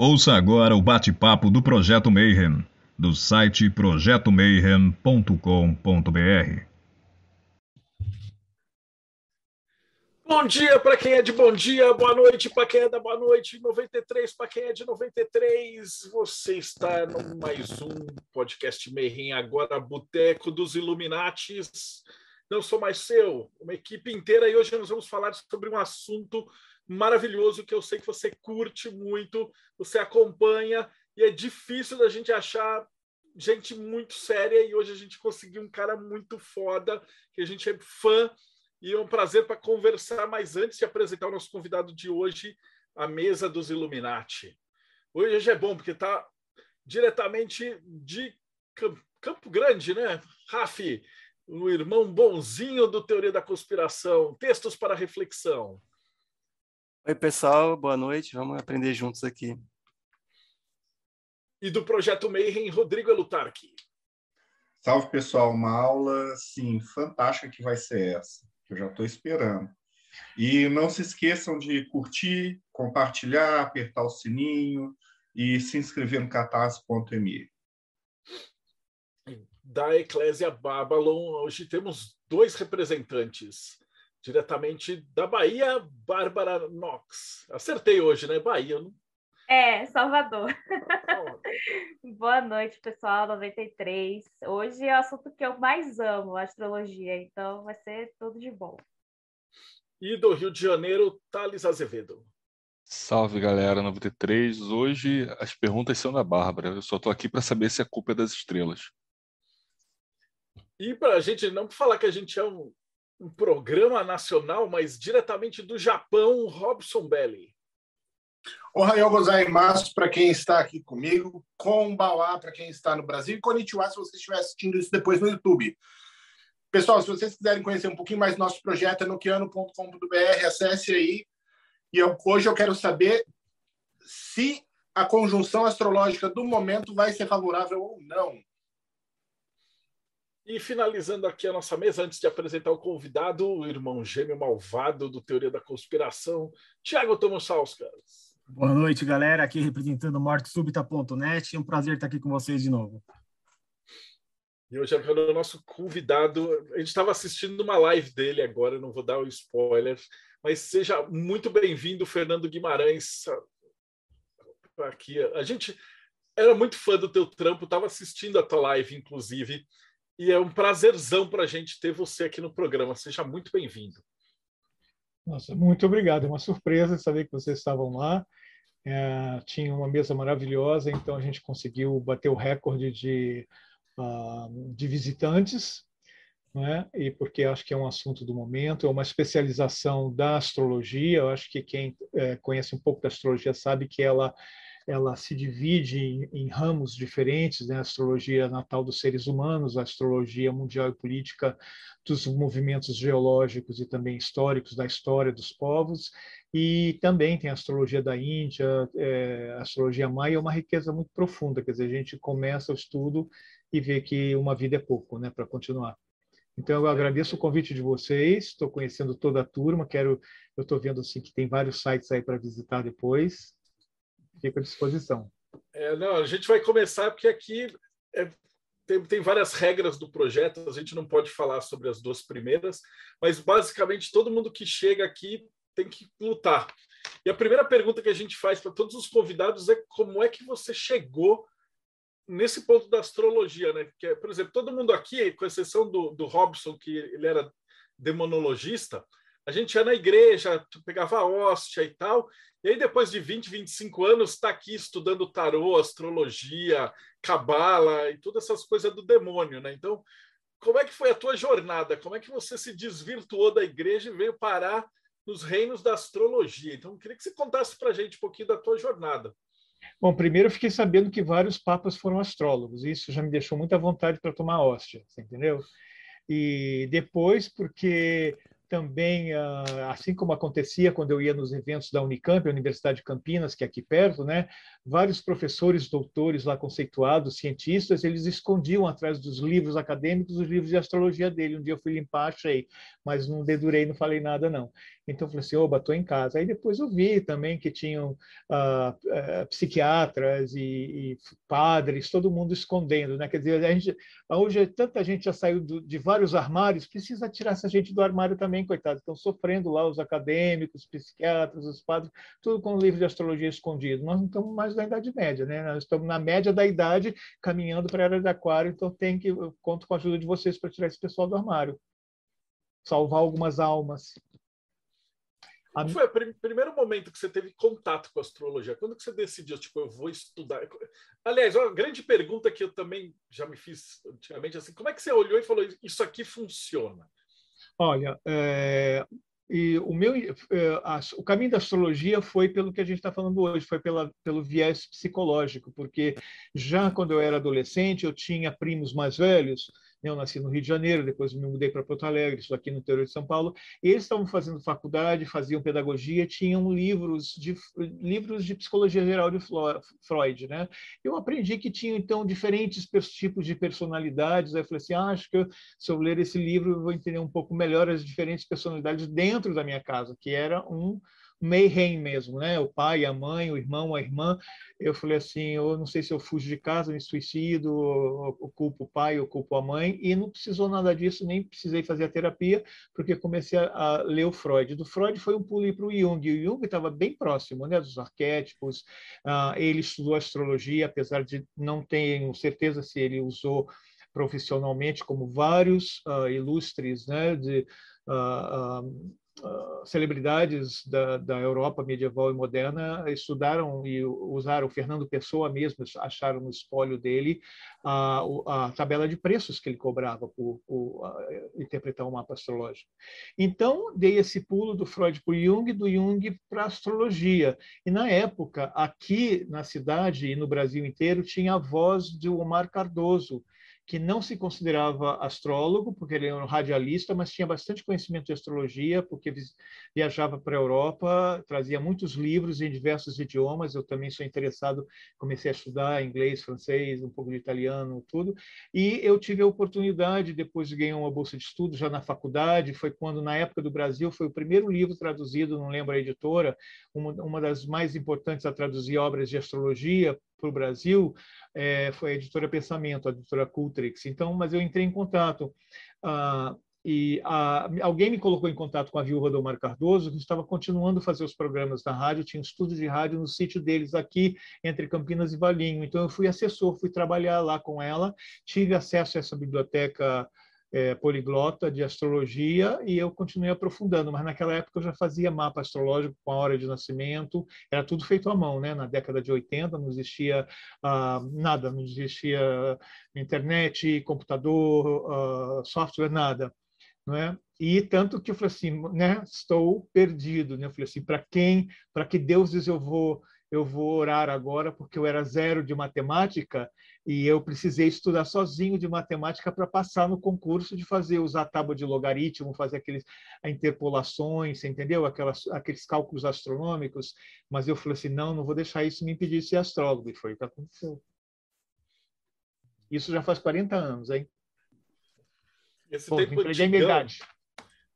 Ouça agora o bate-papo do Projeto Mayhem, do site projetomayhem.com.br. Bom dia para quem é de bom dia, boa noite para quem é da boa noite, 93 para quem é de 93. Você está no mais um podcast Mayhem, agora Boteco dos Illuminatis. Não sou mais seu, uma equipe inteira, e hoje nós vamos falar sobre um assunto maravilhoso que eu sei que você curte muito, você acompanha e é difícil da gente achar gente muito séria e hoje a gente conseguiu um cara muito foda, que a gente é fã e é um prazer para conversar, mas antes de apresentar o nosso convidado de hoje, a mesa dos Illuminati. Hoje é bom porque está diretamente de Campo Grande, né? Rafi, o irmão bonzinho do Teoria da Conspiração, textos para reflexão. Oi, pessoal, boa noite. Vamos aprender juntos aqui. E do Projeto Mayhem, Rodrigo Elutarque. Salve, pessoal. Uma aula, sim, fantástica que vai ser essa, que eu já estou esperando. E não se esqueçam de curtir, compartilhar, apertar o sininho e se inscrever no catarse.me. Da Eclésia Babylon, hoje temos dois representantes diretamente da Bahia, Bárbara Knox. Acertei hoje, né? Bahia. Não... É, Salvador. Boa noite, pessoal, 93. Hoje é o assunto que eu mais amo, astrologia, então vai ser tudo de bom. E do Rio de Janeiro, Thales Azevedo. Salve, galera, 93. Hoje as perguntas são da Bárbara. Eu só estou aqui para saber se a culpa é das estrelas. E para a gente não falar que a gente é um um programa nacional, mas diretamente do Japão, Robson Belli. Ohayou gozaimasu para quem está aqui comigo, Konbawa para quem está no Brasil e Konnichiwa se você estiver assistindo isso depois no YouTube. Pessoal, se vocês quiserem conhecer um pouquinho mais nosso projeto, é nokiano.com.br, acesse aí. E eu, hoje eu quero saber se a conjunção astrológica do momento vai ser favorável ou não. E finalizando aqui a nossa mesa, antes de apresentar o convidado, o irmão gêmeo malvado do Teoria da Conspiração, Tiago Tomassauskas. Boa noite, galera. Aqui representando mortesubita.net. É um prazer estar aqui com vocês de novo. E hoje é o nosso convidado. A gente estava assistindo uma live dele agora, não vou dar o spoiler, mas seja muito bem-vindo, Fernando Guimarães. Aqui, a gente era muito fã do teu trampo, estava assistindo a tua live, inclusive. E é um prazerzão para a gente ter você aqui no programa. Seja muito bem-vindo. Nossa, muito obrigado. É uma surpresa saber que vocês estavam lá. É, tinha uma mesa maravilhosa, então a gente conseguiu bater o recorde de, uh, de visitantes, não é? e porque acho que é um assunto do momento, é uma especialização da astrologia. Eu acho que quem é, conhece um pouco da astrologia sabe que ela ela se divide em, em, ramos diferentes, né? a astrologia natal dos seres humanos, a astrologia mundial e política dos movimentos geológicos e também históricos da história dos povos, e também tem a astrologia da Índia, é, a astrologia maia é uma riqueza muito profunda, quer dizer, a gente começa o estudo e vê que uma vida é pouco, né, para continuar. Então eu agradeço o convite de vocês, estou conhecendo toda a turma, quero, eu estou vendo assim que tem vários sites aí para visitar depois, fico à disposição. É, não, a gente vai começar porque aqui é, tem, tem várias regras do projeto, a gente não pode falar sobre as duas primeiras, mas basicamente todo mundo que chega aqui tem que lutar. E a primeira pergunta que a gente faz para todos os convidados é como é que você chegou nesse ponto da astrologia, né? Que é, por exemplo, todo mundo aqui, com exceção do, do Robson, que ele era demonologista, a gente ia na igreja, pegava hóstia e tal, e aí depois de 20, 25 anos está aqui estudando tarô, astrologia, cabala e todas essas coisas do demônio, né? Então, como é que foi a tua jornada? Como é que você se desvirtuou da igreja e veio parar nos reinos da astrologia? Então, eu queria que você contasse para a gente um pouquinho da tua jornada. Bom, primeiro eu fiquei sabendo que vários papas foram astrólogos, e isso já me deixou muita vontade para tomar hóstia, entendeu? E depois, porque também, ah, assim como acontecia quando eu ia nos eventos da Unicamp, Universidade de Campinas, que é aqui perto, né? vários professores, doutores lá conceituados, cientistas, eles escondiam atrás dos livros acadêmicos os livros de astrologia dele. Um dia eu fui limpar, achei, mas não dedurei, não falei nada, não. Então eu falei assim, oba, estou em casa. Aí depois eu vi também que tinham uh, uh, psiquiatras e, e, padres, todo mundo escondendo, né? Quer dizer, a gente, hoje tanta gente já saiu do, de vários armários, precisa tirar essa gente do armário também, coitados. Estão sofrendo lá os acadêmicos, os psiquiatras, os padres, tudo com o livro de astrologia escondido. Nós não estamos mais na Idade Média, né? Nós estamos na média da idade, caminhando para a Era de Aquário, então tem que, eu conto com a ajuda de vocês para tirar esse pessoal do armário. Salvar algumas almas. Qual foi o prim primeiro momento que você teve contato com a astrologia? Quando que você decidiu, tipo, eu vou estudar? Aliás, uma grande pergunta que eu também já me fiz antigamente, assim, como é que você olhou e falou, isso aqui funciona? Olha, é, e o meu, é, o caminho da astrologia foi pelo que a gente está falando hoje, foi pela, pelo viés psicológico, porque já quando eu era adolescente eu tinha primos mais velhos eu nasci no Rio de Janeiro, depois me mudei para Porto Alegre, estou aqui no interior de São Paulo. Eles estavam fazendo faculdade, faziam pedagogia, tinham livros de livros de psicologia geral de Freud, né? Eu aprendi que tinham então diferentes tipos de personalidades. Aí eu falei assim, ah, acho que se eu ler esse livro eu vou entender um pouco melhor as diferentes personalidades dentro da minha casa, que era um Mayhem mesmo, né? O pai, a mãe, o irmão, a irmã. Eu falei assim, eu não sei se eu fujo de casa, me suicido, eu culpo o pai, eu culpo a mãe, e não precisou nada disso, nem precisei fazer a terapia, porque comecei a, ler o Freud. Do Freud foi um pulo para o Jung, e o Jung estava bem próximo, né? Dos arquétipos. Uh, ele estudou astrologia, apesar de não ter certeza se ele usou profissionalmente, como vários uh, ilustres, né? De, uh, uh, celebridades da, da Europa medieval e moderna estudaram e usaram, o Fernando Pessoa mesmo, acharam no espólio dele a, tabela de preços que ele cobrava por, por uh, interpretar um mapa astrológico. Então, dei esse pulo do Freud para o Jung, do Jung para a astrologia. E, na época, aqui na cidade e no Brasil inteiro, tinha a voz de Omar Cardoso, que não se considerava astrólogo, porque ele era um radialista, mas tinha bastante conhecimento de astrologia, porque viajava para a Europa, trazia muitos livros em diversos idiomas. Eu também sou interessado, comecei a estudar inglês, francês, um pouco de italiano, tudo. E eu tive a oportunidade, depois de ganhar uma bolsa de estudo já na faculdade, foi quando, na época do Brasil, foi o primeiro livro traduzido, não lembro a editora, uma, uma das mais importantes a traduzir obras de astrologia para o Brasil, é, foi a editora Pensamento, a editora Cultrix. Então, mas eu entrei em contato. Ah, e alguém me colocou em contato com a viúva do Omar Cardoso, que estava continuando a fazer os programas da rádio, tinha um estúdio de rádio no sítio deles aqui, entre Campinas e Valinho. Então, eu fui assessor, fui trabalhar lá com ela, tive acesso a essa biblioteca é, poliglota de astrologia e eu continuei aprofundando, mas naquela época eu já fazia mapa astrológico com a hora de nascimento, era tudo feito à mão, né? Na década de 80 não existia ah, nada, não existia internet, computador, ah, software, nada, não é? E tanto que eu falei assim, né? Estou perdido, né? Eu falei assim, para quem, para que deuses eu vou eu vou orar agora porque eu era zero de matemática e eu precisei estudar sozinho de matemática para passar no concurso de fazer usar tábua de logaritmo, fazer aqueles interpolações, entendeu? Aquelas, aqueles cálculos astronômicos. Mas eu falei assim, não, não vou deixar isso me impedir de ser astrólogo. E foi o que aconteceu. Isso já faz 40 anos, hein? Esse Pô, tempo antigão... minha idade.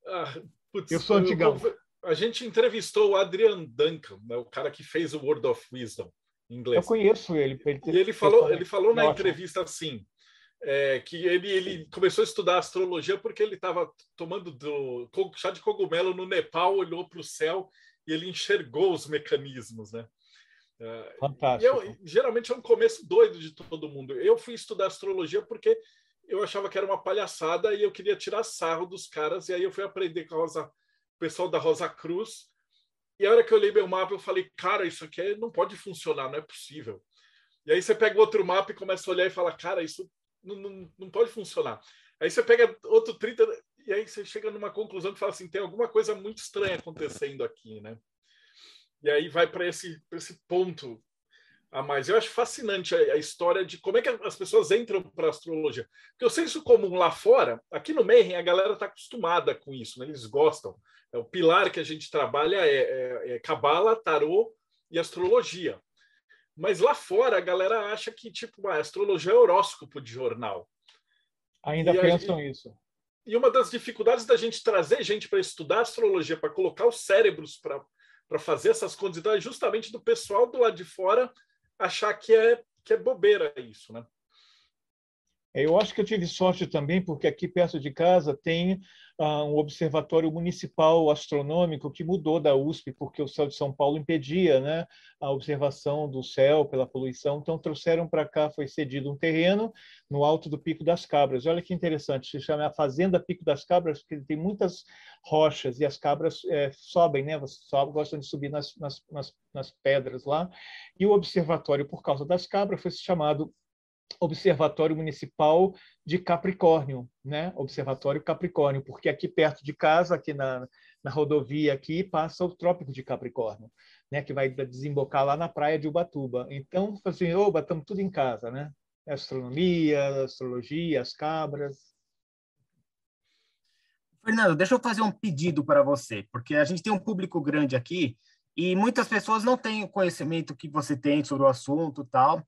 Ah, putz, eu sou antigão. Eu, a gente entrevistou o Adrian Duncan, né, o cara que fez o World of Wisdom em inglês. Eu conheço ele. ele e ele falou, ele falou na entrevista assim, é, que ele, ele começou a estudar astrologia porque ele estava tomando do, chá de cogumelo no Nepal, olhou para o céu e ele enxergou os mecanismos, né? É, Fantástico. Eu, geralmente é um começo doido de todo mundo. Eu fui estudar astrologia porque eu achava que era uma palhaçada e eu queria tirar sarro dos caras, e aí eu fui aprender com a Rosa pessoal da Rosa Cruz. E a hora que eu olhei meu mapa, eu falei, cara, isso aqui não pode funcionar, não é possível. E aí você pega outro mapa e começa a olhar e fala, cara, isso não, não, não pode funcionar. Aí você pega outro 30 e aí você chega numa conclusão que fala assim, tem alguma coisa muito estranha acontecendo aqui, né? E aí vai para esse, esse ponto. A mais. Eu acho fascinante a, a história de como é que as pessoas entram para a astrologia. Porque o senso comum lá fora, aqui no Mayhem, a galera está acostumada com isso, né? eles gostam. É, o pilar que a gente trabalha é, é, é Cabala, Tarô e Astrologia. Mas lá fora, a galera acha que tipo, a astrologia é horóscopo de jornal. Ainda e pensam isso. E uma das dificuldades da gente trazer gente para estudar astrologia, para colocar os cérebros para fazer essas então, é justamente do pessoal do lado de fora achar que é, que é bobeira isso, né? Eu acho que eu tive sorte também, porque aqui perto de casa tem uh, um observatório municipal astronômico que mudou da USP, porque o céu de São Paulo impedia né, a observação do céu pela poluição. Então, trouxeram para cá, foi cedido um terreno no alto do Pico das Cabras. Olha que interessante, se chama a Fazenda Pico das Cabras, porque tem muitas rochas e as cabras é, sobem, né? Você sobe, gostam de subir nas, nas, nas, nas pedras lá. E o observatório, por causa das cabras, foi chamado Observatório Municipal de Capricórnio, né? Observatório Capricórnio, porque aqui perto de casa, aqui na, na rodovia aqui, passa o Trópico de Capricórnio, né? Que vai desembocar lá na praia de Ubatuba. Então, assim, oba, estamos tudo em casa, né? Astronomia, astrologia, as cabras. Fernando, deixa eu fazer um pedido para você, porque a gente tem um público grande aqui e muitas pessoas não têm o conhecimento que você tem sobre o assunto tal.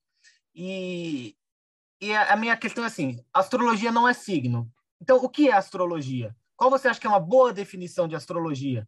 E e a, minha questão é assim: astrologia não é signo. Então, o que é astrologia? Qual você acha que é uma boa definição de astrologia?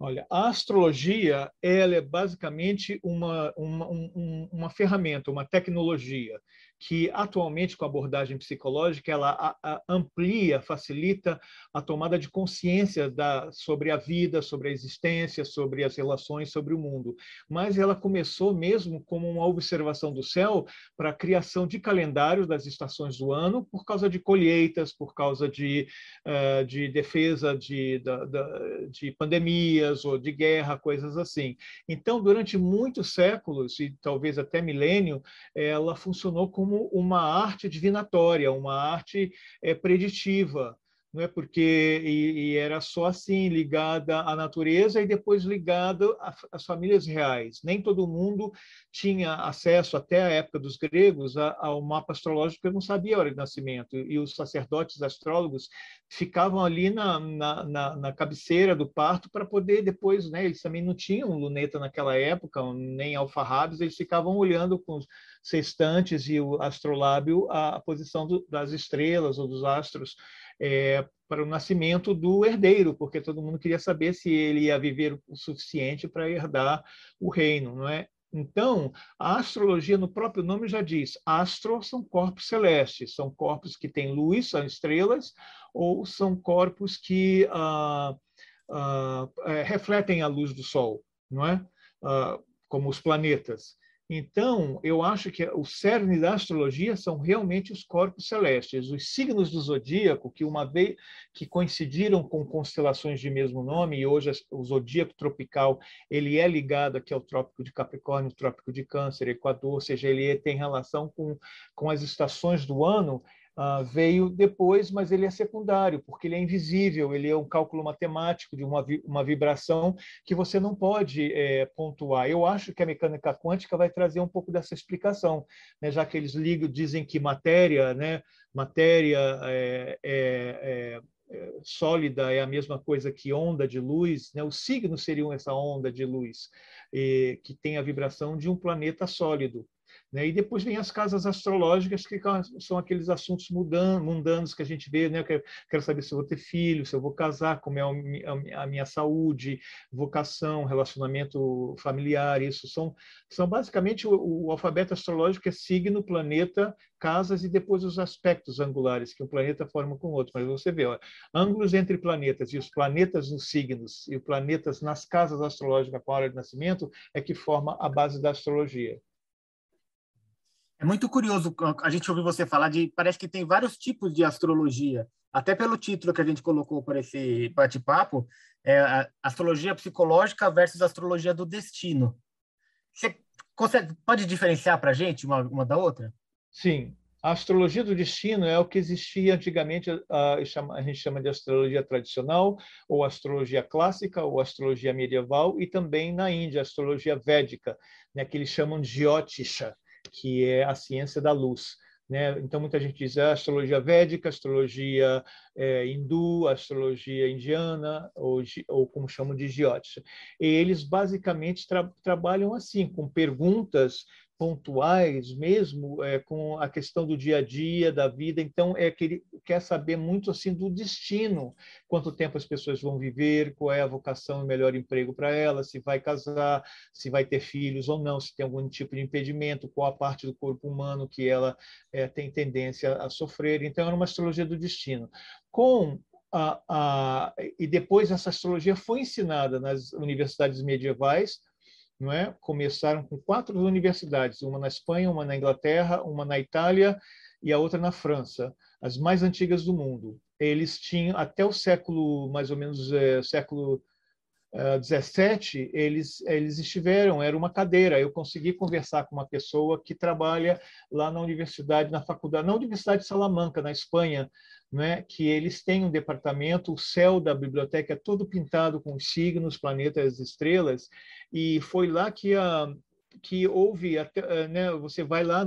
Olha, a astrologia ela é basicamente uma, uma, um, uma ferramenta, uma tecnologia que atualmente com a abordagem psicológica ela a, a amplia, facilita a tomada de consciência da, sobre a vida, sobre a existência, sobre as relações, sobre o mundo. Mas ela começou mesmo como uma observação do céu para a criação de calendários das estações do ano por causa de colheitas, por causa de, uh, de defesa de, da, da, de pandemias ou de guerra, coisas assim. Então, durante muitos séculos e talvez até milênio, ela funcionou como como uma arte divinatória, uma arte é, preditiva não é porque e, e, era só assim ligada à natureza e depois ligada às famílias reais. Nem todo mundo tinha acesso até a época dos gregos ao mapa astrológico, eu não sabia a hora de nascimento e os sacerdotes astrólogos ficavam ali na, na, na, na cabeceira do parto para poder depois, né? Eles também não tinham luneta naquela época nem alfarrábios, eles ficavam olhando com os sextantes e o astrolábio a, a posição do, das estrelas ou dos astros é, para o nascimento do herdeiro, porque todo mundo queria saber se ele ia viver o suficiente para herdar o reino, não é? Então, a astrologia, no próprio nome já diz, astro são corpos celestes, são corpos que têm luz, são estrelas, ou são corpos que ah, ah, é, refletem a luz do Sol, não é? Ah, como os planetas. Então, eu acho que o cerne da astrologia são realmente os corpos celestes, os signos do zodíaco, que uma vez que coincidiram com constelações de mesmo nome, e hoje o zodíaco tropical ele é ligado aqui ao trópico de Capricórnio, trópico de Câncer, Equador, ou seja, ele tem relação com, com as estações do ano, Uh, veio depois, mas ele é secundário, porque ele é invisível, ele é um cálculo matemático de uma, vi uma vibração que você não pode é, pontuar. Eu acho que a mecânica quântica vai trazer um pouco dessa explicação, né? já que eles ligam, dizem que matéria, né? matéria é, é, é, sólida é a mesma coisa que onda de luz, né? os signos seriam essa onda de luz, que tem a vibração de um planeta sólido. Né? E depois vem as casas astrológicas, que são aqueles assuntos mundanos que a gente vê. Né? Quero saber se eu vou ter filho, se eu vou casar, como é a minha saúde, vocação, relacionamento familiar. Isso são, são basicamente o, o alfabeto astrológico é signo, planeta, casas e depois os aspectos angulares que um planeta forma com o outro. Mas você vê, ó, ângulos entre planetas e os planetas nos signos e os planetas nas casas astrológicas com a hora de nascimento é que forma a base da astrologia. É muito curioso a gente ouvir você falar de. Parece que tem vários tipos de astrologia. Até pelo título que a gente colocou para esse bate-papo, é astrologia psicológica versus astrologia do destino. Você consegue, pode diferenciar para a gente uma, uma da outra? Sim. A astrologia do destino é o que existia antigamente, a, a gente chama de astrologia tradicional, ou astrologia clássica, ou astrologia medieval, e também na Índia, astrologia védica, né, que eles chamam de Jyotisha, que é a ciência da luz. Né? Então, muita gente diz a astrologia védica, astrologia é, hindu, astrologia indiana, ou, ou como chamam de Jyotisha. E eles basicamente tra trabalham assim, com perguntas pontuais mesmo é, com a questão do dia a dia da vida. Então é que ele quer saber muito assim do destino. Quanto tempo as pessoas vão viver qual é a vocação e melhor emprego para elas se vai casar se vai ter filhos ou não se tem algum tipo de impedimento qual a parte do corpo humano que ela é, tem tendência a sofrer. Então é uma astrologia do destino. Com a, a, e depois essa astrologia foi ensinada nas universidades medievais não é? Começaram com quatro universidades, uma na Espanha, uma na Inglaterra, uma na Itália e a outra na França, as mais antigas do mundo. Eles tinham até o século, mais ou menos, é, século 17, uh, eles, eles estiveram, era uma cadeira. Eu consegui conversar com uma pessoa que trabalha lá na universidade, na faculdade, na Universidade de Salamanca, na Espanha, né, que eles têm um departamento, o céu da biblioteca é todo pintado com signos, planetas, estrelas, e foi lá que a que houve até, né, você vai lá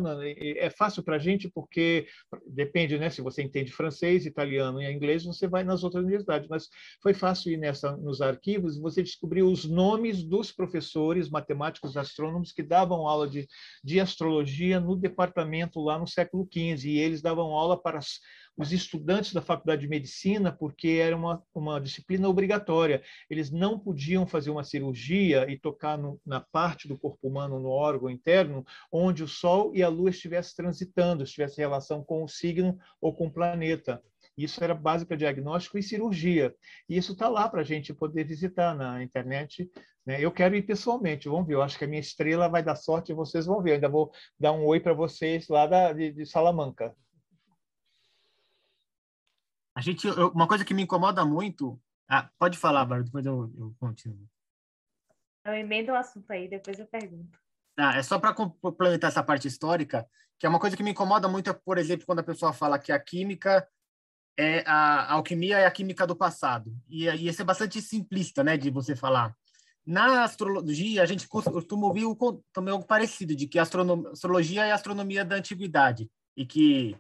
é fácil para a gente porque depende né se você entende francês italiano e inglês você vai nas outras universidades mas foi fácil ir nessa nos arquivos você descobriu os nomes dos professores matemáticos astrônomos que davam aula de, de astrologia no departamento lá no século XV e eles davam aula para as os estudantes da faculdade de medicina, porque era uma, uma disciplina obrigatória. Eles não podiam fazer uma cirurgia e tocar no, na parte do corpo humano, no órgão interno, onde o Sol e a Lua estivessem transitando, estivesse relação com o signo ou com o planeta. Isso era base para diagnóstico e cirurgia. E isso está lá para a gente poder visitar na internet. Né? Eu quero ir pessoalmente, vamos ver. Eu acho que a minha estrela vai dar sorte e vocês vão ver. Eu ainda vou dar um oi para vocês lá da, de, de Salamanca. A gente, eu, uma coisa que me incomoda muito. Ah, pode falar, Bárbara, depois eu, eu continuo. Eu emendo o assunto aí, depois eu pergunto. Ah, é só para complementar essa parte histórica, que é uma coisa que me incomoda muito, é, por exemplo, quando a pessoa fala que a química é a, a alquimia é a química do passado. E, e isso é bastante simplista, né, de você falar. Na astrologia, a gente costuma ouvir o, também algo parecido, de que a astrologia é a astronomia da antiguidade e que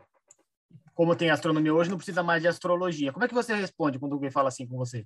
como tem astronomia hoje, não precisa mais de astrologia. Como é que você responde quando alguém fala assim com você?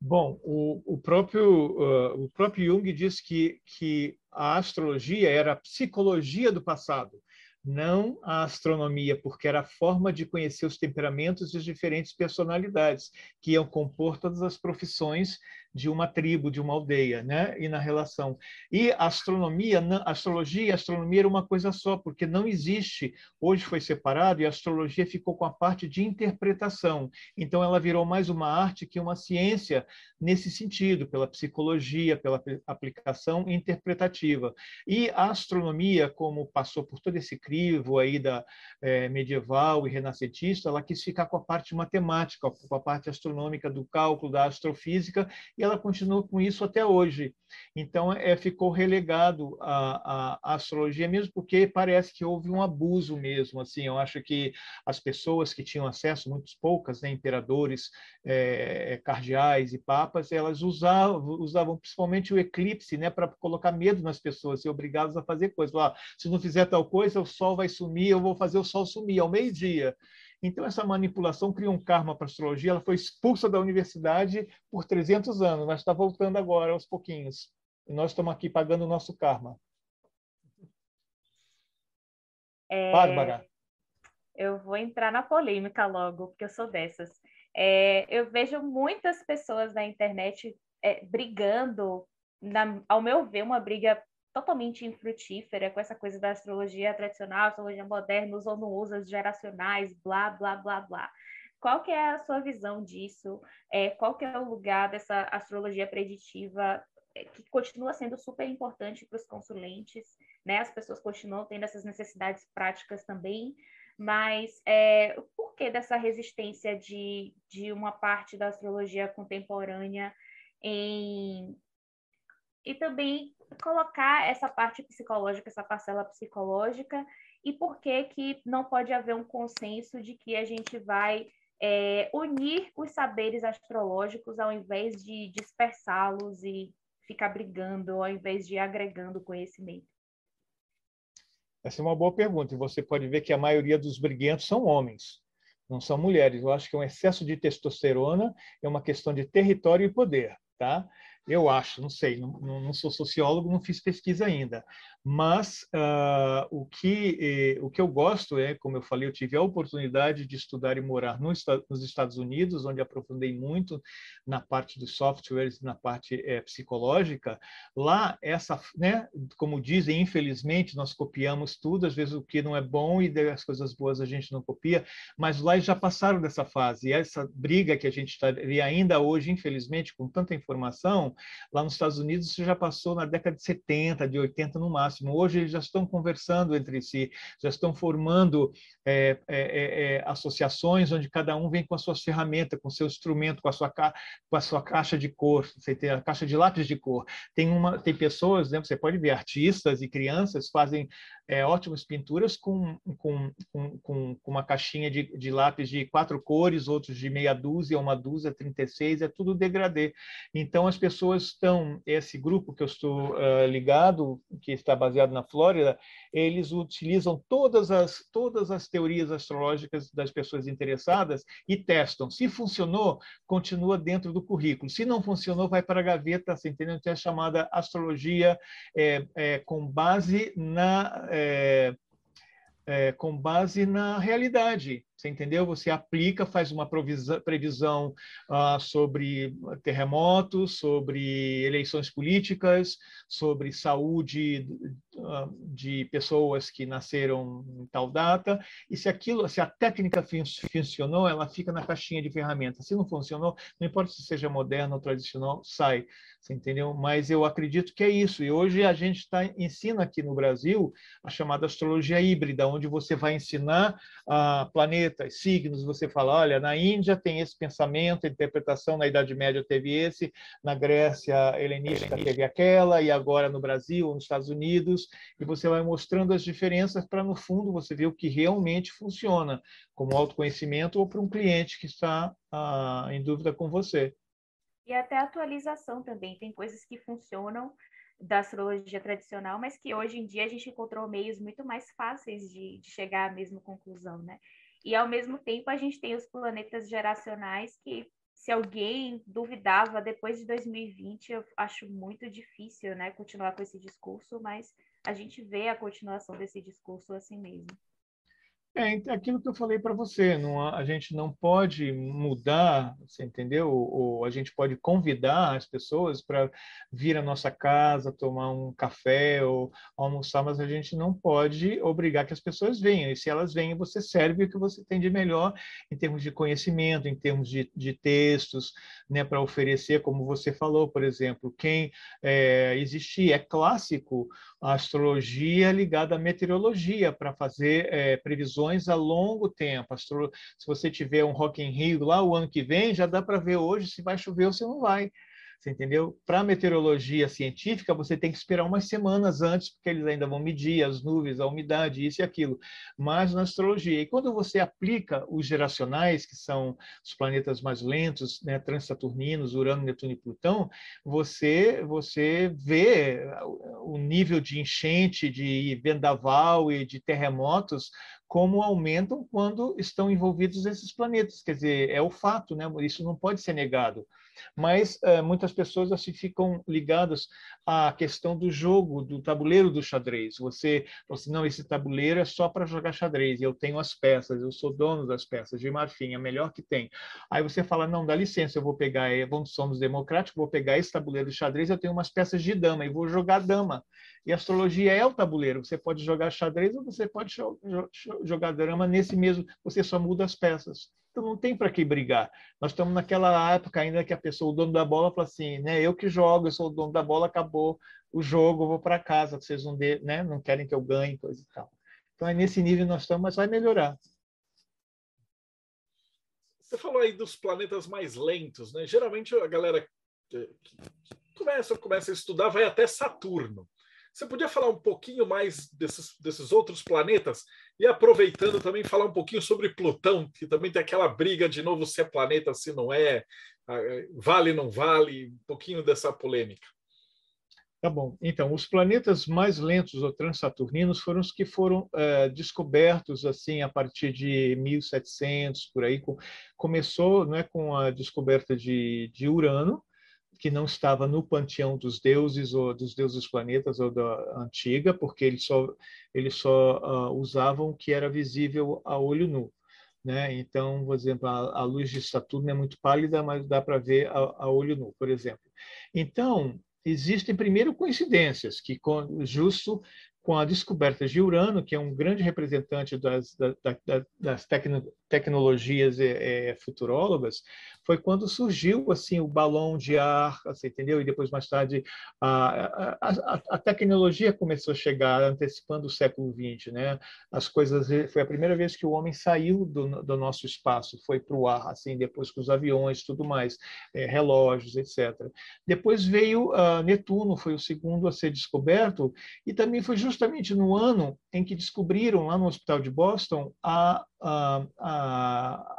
Bom, o, o próprio uh, o próprio Jung diz que que a astrologia era a psicologia do passado não a astronomia, porque era a forma de conhecer os temperamentos e as diferentes personalidades que iam compor todas as profissões de uma tribo, de uma aldeia, né? E na relação. E a astronomia, a astrologia e astronomia era uma coisa só, porque não existe. Hoje foi separado e a astrologia ficou com a parte de interpretação. Então ela virou mais uma arte que uma ciência nesse sentido, pela psicologia, pela aplicação interpretativa. E a astronomia, como passou por todo esse crivo aí da é, medieval e renascentista, ela quis ficar com a parte matemática, com a parte astronômica do cálculo, da astrofísica, e ela continua com isso até hoje. Então, é, ficou relegado à, astrologia mesmo, porque parece que houve um abuso mesmo. Assim, eu acho que as pessoas que tinham acesso, muitas poucas, né, imperadores, é, cardeais e papas, elas usavam, usavam principalmente o eclipse né, para colocar medo nas pessoas, ser obrigadas a fazer coisas. Ah, se não fizer tal coisa, o sol vai sumir, eu vou fazer o sol sumir ao meio-dia. Então, essa manipulação cria um karma para a astrologia. Ela foi expulsa da universidade por 300 anos, mas está voltando agora, aos pouquinhos. E nós estamos aqui pagando o nosso karma. É... Bárbara. Eu vou entrar na polêmica logo, porque eu sou dessas. É, eu vejo muitas pessoas na internet é, brigando, na, ao meu ver, uma briga totalmente infrutífera com essa coisa da astrologia tradicional, astrologia moderna, usa ou não usa, geracionais, blá, blá, blá, blá. Qual que é a sua visão disso? É, qual que é o lugar dessa astrologia preditiva é, que continua sendo super importante para os consulentes, né? As pessoas continuam tendo essas necessidades práticas também, mas é, por que dessa resistência de, de uma parte da astrologia contemporânea em e também colocar essa parte psicológica, essa parcela psicológica, e por que que não pode haver um consenso de que a gente vai é, unir os saberes astrológicos ao invés de dispersá-los e ficar brigando, ao invés de agregando conhecimento? Essa é uma boa pergunta, e você pode ver que a maioria dos briguentos são homens, não são mulheres. Eu acho que é um excesso de testosterona, é uma questão de território e poder, tá? Eu acho, não sei, não, não sou sociólogo, não fiz pesquisa ainda, mas uh, o, que, eh, o que eu gosto é, como eu falei, eu tive a oportunidade de estudar e morar no, nos Estados Unidos, onde aprofundei muito na parte dos softwares, na parte eh, psicológica. Lá, essa, né, como dizem, infelizmente, nós copiamos tudo, às vezes o que não é bom e as coisas boas a gente não copia, mas lá já passaram dessa fase. E essa briga que a gente está ainda hoje, infelizmente, com tanta informação, lá nos Estados Unidos, isso já passou na década de 70, de 80 no máximo Hoje eles já estão conversando entre si, já estão formando é, é, é, é associações onde cada um vem com as suas ferramentas, com seu instrumento, com a sua, com a sua caixa de cor, você tem a caixa de lápis de cor. Tem, uma, tem pessoas, né, você pode ver, artistas e crianças fazem é, ótimas pinturas com, com, com, com, uma caixinha de, de lápis de quatro cores, outros de meia dúzia, uma dúzia, 36, é tudo degradê. Então, as pessoas estão, esse grupo que eu estou uh, ligado, que está baseado na Flórida, eles utilizam todas as, todas as teorias astrológicas das pessoas interessadas e testam. Se funcionou, continua dentro do currículo. Se não funcionou, vai para a gaveta, você entendeu? Então, é chamada astrologia é, é, com base na é, é, com base na realidade. Você entendeu? Você aplica, faz uma previsão uh, sobre terremotos, sobre eleições políticas, sobre saúde uh, de pessoas que nasceram em tal data. E se aquilo, se a técnica fun funcionou, ela fica na caixinha de ferramentas. Se não funcionou, não importa se seja moderno ou tradicional, sai. Você entendeu? Mas eu acredito que é isso. E hoje a gente tá, ensina aqui no Brasil a chamada astrologia híbrida, onde você vai ensinar a uh, planetas planetas, signos, você fala, olha, na Índia tem esse pensamento, a interpretação na Idade Média teve esse, na Grécia helenística teve aquela, e agora no Brasil, nos Estados Unidos, e você vai mostrando as diferenças para, no fundo, você ver o que realmente funciona, como autoconhecimento ou para um cliente que está ah, em dúvida com você. E até atualização também, tem coisas que funcionam da astrologia tradicional, mas que hoje em dia a gente encontrou meios muito mais fáceis de, de chegar à mesma conclusão, né? E ao mesmo tempo a gente tem os planetas geracionais que se alguém duvidava depois de 2020, eu acho muito difícil, né, continuar com esse discurso, mas a gente vê a continuação desse discurso assim mesmo. É, é aquilo que eu falei para você, não, a gente não pode mudar, você entendeu? Ou, a gente pode convidar as pessoas para vir à nossa casa, tomar um café ou almoçar, mas a gente não pode obrigar que as pessoas venham. E se elas vêm, você serve o que você tem de melhor em termos de conhecimento, em termos de, de textos, né, para oferecer, como você falou, por exemplo, quem é, é clássico a astrologia ligada à meteorologia para fazer é, previsões a longo tempo. Astro... Se você tiver um Rock in Rio lá o ano que vem, já dá para ver hoje se vai chover ou se não vai. Você entendeu? Para meteorologia científica, você tem que esperar umas semanas antes, porque eles ainda vão medir as nuvens, a umidade, isso e aquilo. Mas na astrologia, e quando você aplica os geracionais, que são os planetas mais lentos, né, transaturninos, Urano, Netuno e Plutão, você você vê o nível de enchente, de vendaval e de terremotos como aumentam quando estão envolvidos esses planetas. Quer dizer, é o fato, né? Isso não pode ser negado mas uh, muitas pessoas assim ficam ligadas à questão do jogo, do tabuleiro do xadrez. Você, você não, esse tabuleiro é só para jogar xadrez, eu tenho as peças, eu sou dono das peças de marfim, é melhor que tem. Aí você fala, não, dá licença, eu vou pegar, eh, vamos, somos democráticos, vou pegar esse tabuleiro de xadrez, eu tenho umas peças de dama, e vou jogar dama. E astrologia é o tabuleiro, você pode jogar xadrez ou você pode jogar dama nesse mesmo, você só muda as peças. Então não tem para que brigar. Nós estamos naquela época ainda que a pessoa, o dono da bola, fala assim, né? Eu que jogo, eu sou o dono da bola, acabou o jogo, vou para casa, vocês não, de, né? não querem que eu ganhe, coisa e tal. Então é nesse nível nós estamos, mas vai melhorar. Você falou aí dos planetas mais lentos, né? Geralmente a galera que começa, começa a estudar, vai até Saturno. Você podia falar um pouquinho mais desses, desses outros planetas e aproveitando também falar um pouquinho sobre Plutão, que também tem aquela briga de novo se é planeta, se não é, vale, não vale, um pouquinho dessa polêmica. Tá bom. Então, os planetas mais lentos ou transsaturninos foram os que foram é, descobertos assim a partir de 1700 por aí. Começou, não é, com a descoberta de, de Urano, que não estava no panteão dos deuses ou dos deuses planetas ou da antiga, porque eles só eles só uh, usavam o que era visível a olho nu. Né? Então, por exemplo, a, a, luz de Saturno é muito pálida, mas dá para ver a, a, olho nu, por exemplo. Então, existem primeiro coincidências que justo com a descoberta de Urano, que é um grande representante das, das, das tecno, tecnologias é, futurólogas, foi quando surgiu assim o balão de ar, assim, entendeu? E depois mais tarde a, a, a, tecnologia começou a chegar, antecipando o século XX, né? As coisas foi a primeira vez que o homem saiu do, do nosso espaço, foi para o ar, assim, depois com os aviões, tudo mais, é, relógios, etc. Depois veio uh, Netuno, foi o segundo a ser descoberto e também foi justamente no ano em que descobriram lá no Hospital de Boston a, a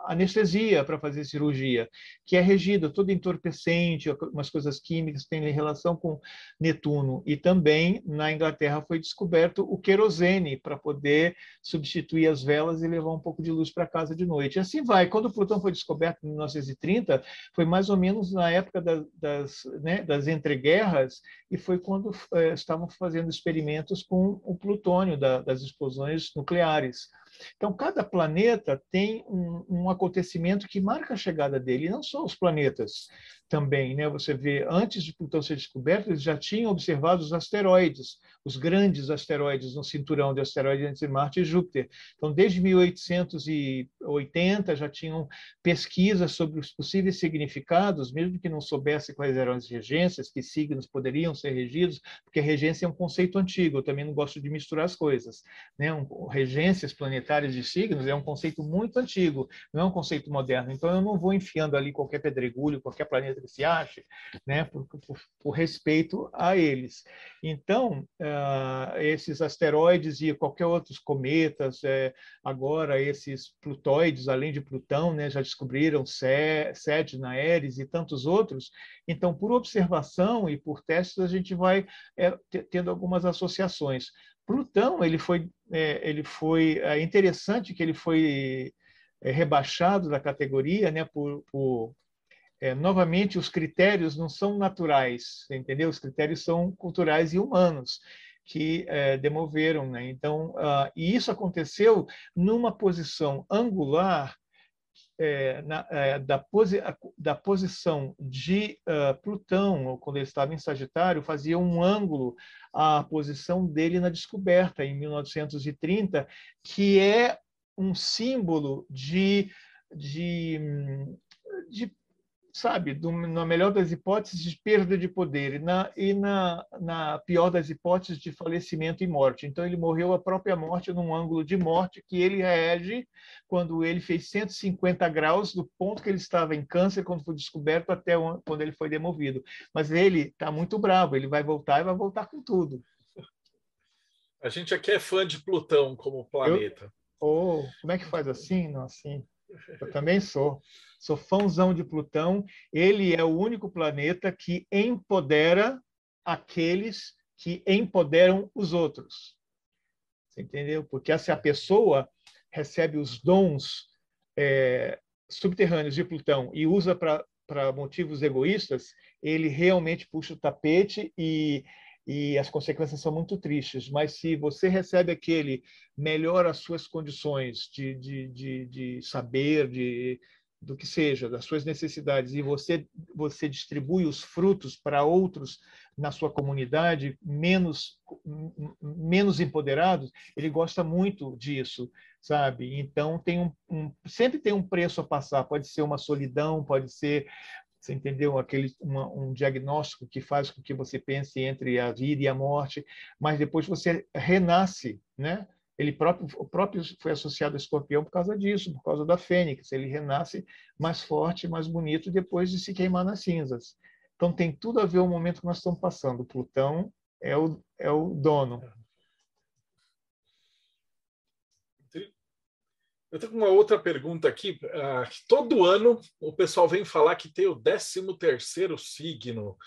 anestesia para fazer cirurgia, que é regida todo entorpecente, umas coisas químicas que têm relação com Netuno. E também na Inglaterra foi descoberto o querosene para poder substituir as velas e levar um pouco de luz para casa de noite. E assim vai. Quando o Plutão foi descoberto em 1930, foi mais ou menos na época das, das, né, das entreguerras e foi quando é, estavam fazendo experimentos com o plutônio da, das explosões nucleares. Então, cada planeta tem um, um, acontecimento que marca a chegada dele, não só os planetas também. Né? Você vê, antes de Plutão ser descoberto, eles já tinham observado os asteroides, os grandes asteroides no cinturão de asteroides entre Marte e Júpiter. Então, desde 1880 já tinham pesquisas sobre os possíveis significados, mesmo que não soubesse quais eram as regências, que signos poderiam ser regidos, porque regência é um conceito antigo, eu também não gosto de misturar as coisas. Né? Um, regências planetárias de signos é um conceito muito antigo, não é um conceito moderno. Então, eu não vou enfiando ali qualquer pedregulho, qualquer planeta se ache, né? por, por, por respeito a eles. Então, uh, esses asteroides e qualquer outros cometas, é, agora esses plutóides, além de Plutão, né, já descobriram Sedna, Eris e tantos outros. Então, por observação e por testes, a gente vai é, tendo algumas associações. Plutão, ele foi, é, ele foi é interessante que ele foi é, rebaixado da categoria, né, por, por é, novamente, os critérios não são naturais, entendeu? Os critérios são culturais e humanos que é, demoveram. Né? Então, uh, e isso aconteceu numa posição angular é, na, é, da, posi da, posição de uh, Plutão, quando ele estava em Sagitário, fazia um ângulo à posição dele na descoberta, em 1930, que é um símbolo de, de, de sabe, do, na melhor das hipóteses, de perda de poder e, na, e na, na pior das hipóteses, de falecimento e morte. Então, ele morreu a própria morte num ângulo de morte que ele reage quando ele fez 150 graus do ponto que ele estava em câncer, quando foi descoberto, até quando ele foi demovido. Mas ele está muito bravo, ele vai voltar e vai voltar com tudo. A gente aqui é fã de Plutão como planeta. Eu... Oh, como é que faz assim? Não, assim. Eu também sou. Sou fãzão de Plutão. Ele é o único planeta que empodera aqueles que empoderam os outros. Você entendeu? Porque se a pessoa recebe os dons é, subterrâneos de Plutão e usa para motivos egoístas, ele realmente puxa o tapete e e as consequências são muito tristes. Mas se você recebe aquele, melhora as suas condições de, de, de, de saber, de, do que seja, das suas necessidades, e você, você distribui os frutos para outros na sua comunidade menos, menos empoderados, ele gosta muito disso, sabe? Então, tem um, um, sempre tem um preço a passar, pode ser uma solidão, pode ser você entendeu? Aquele, uma, um diagnóstico que faz com que você pense entre a vida e a morte, mas depois você renasce, né? Ele próprio, o próprio foi associado a escorpião por causa disso, por causa da fênix. Ele renasce mais forte, mais bonito depois de se queimar nas cinzas. Então tem tudo a ver o momento que nós estamos passando. Plutão é o, é o dono. Eu tenho uma outra pergunta aqui. Uh, todo ano o pessoal vem falar que tem o 13 terceiro signo,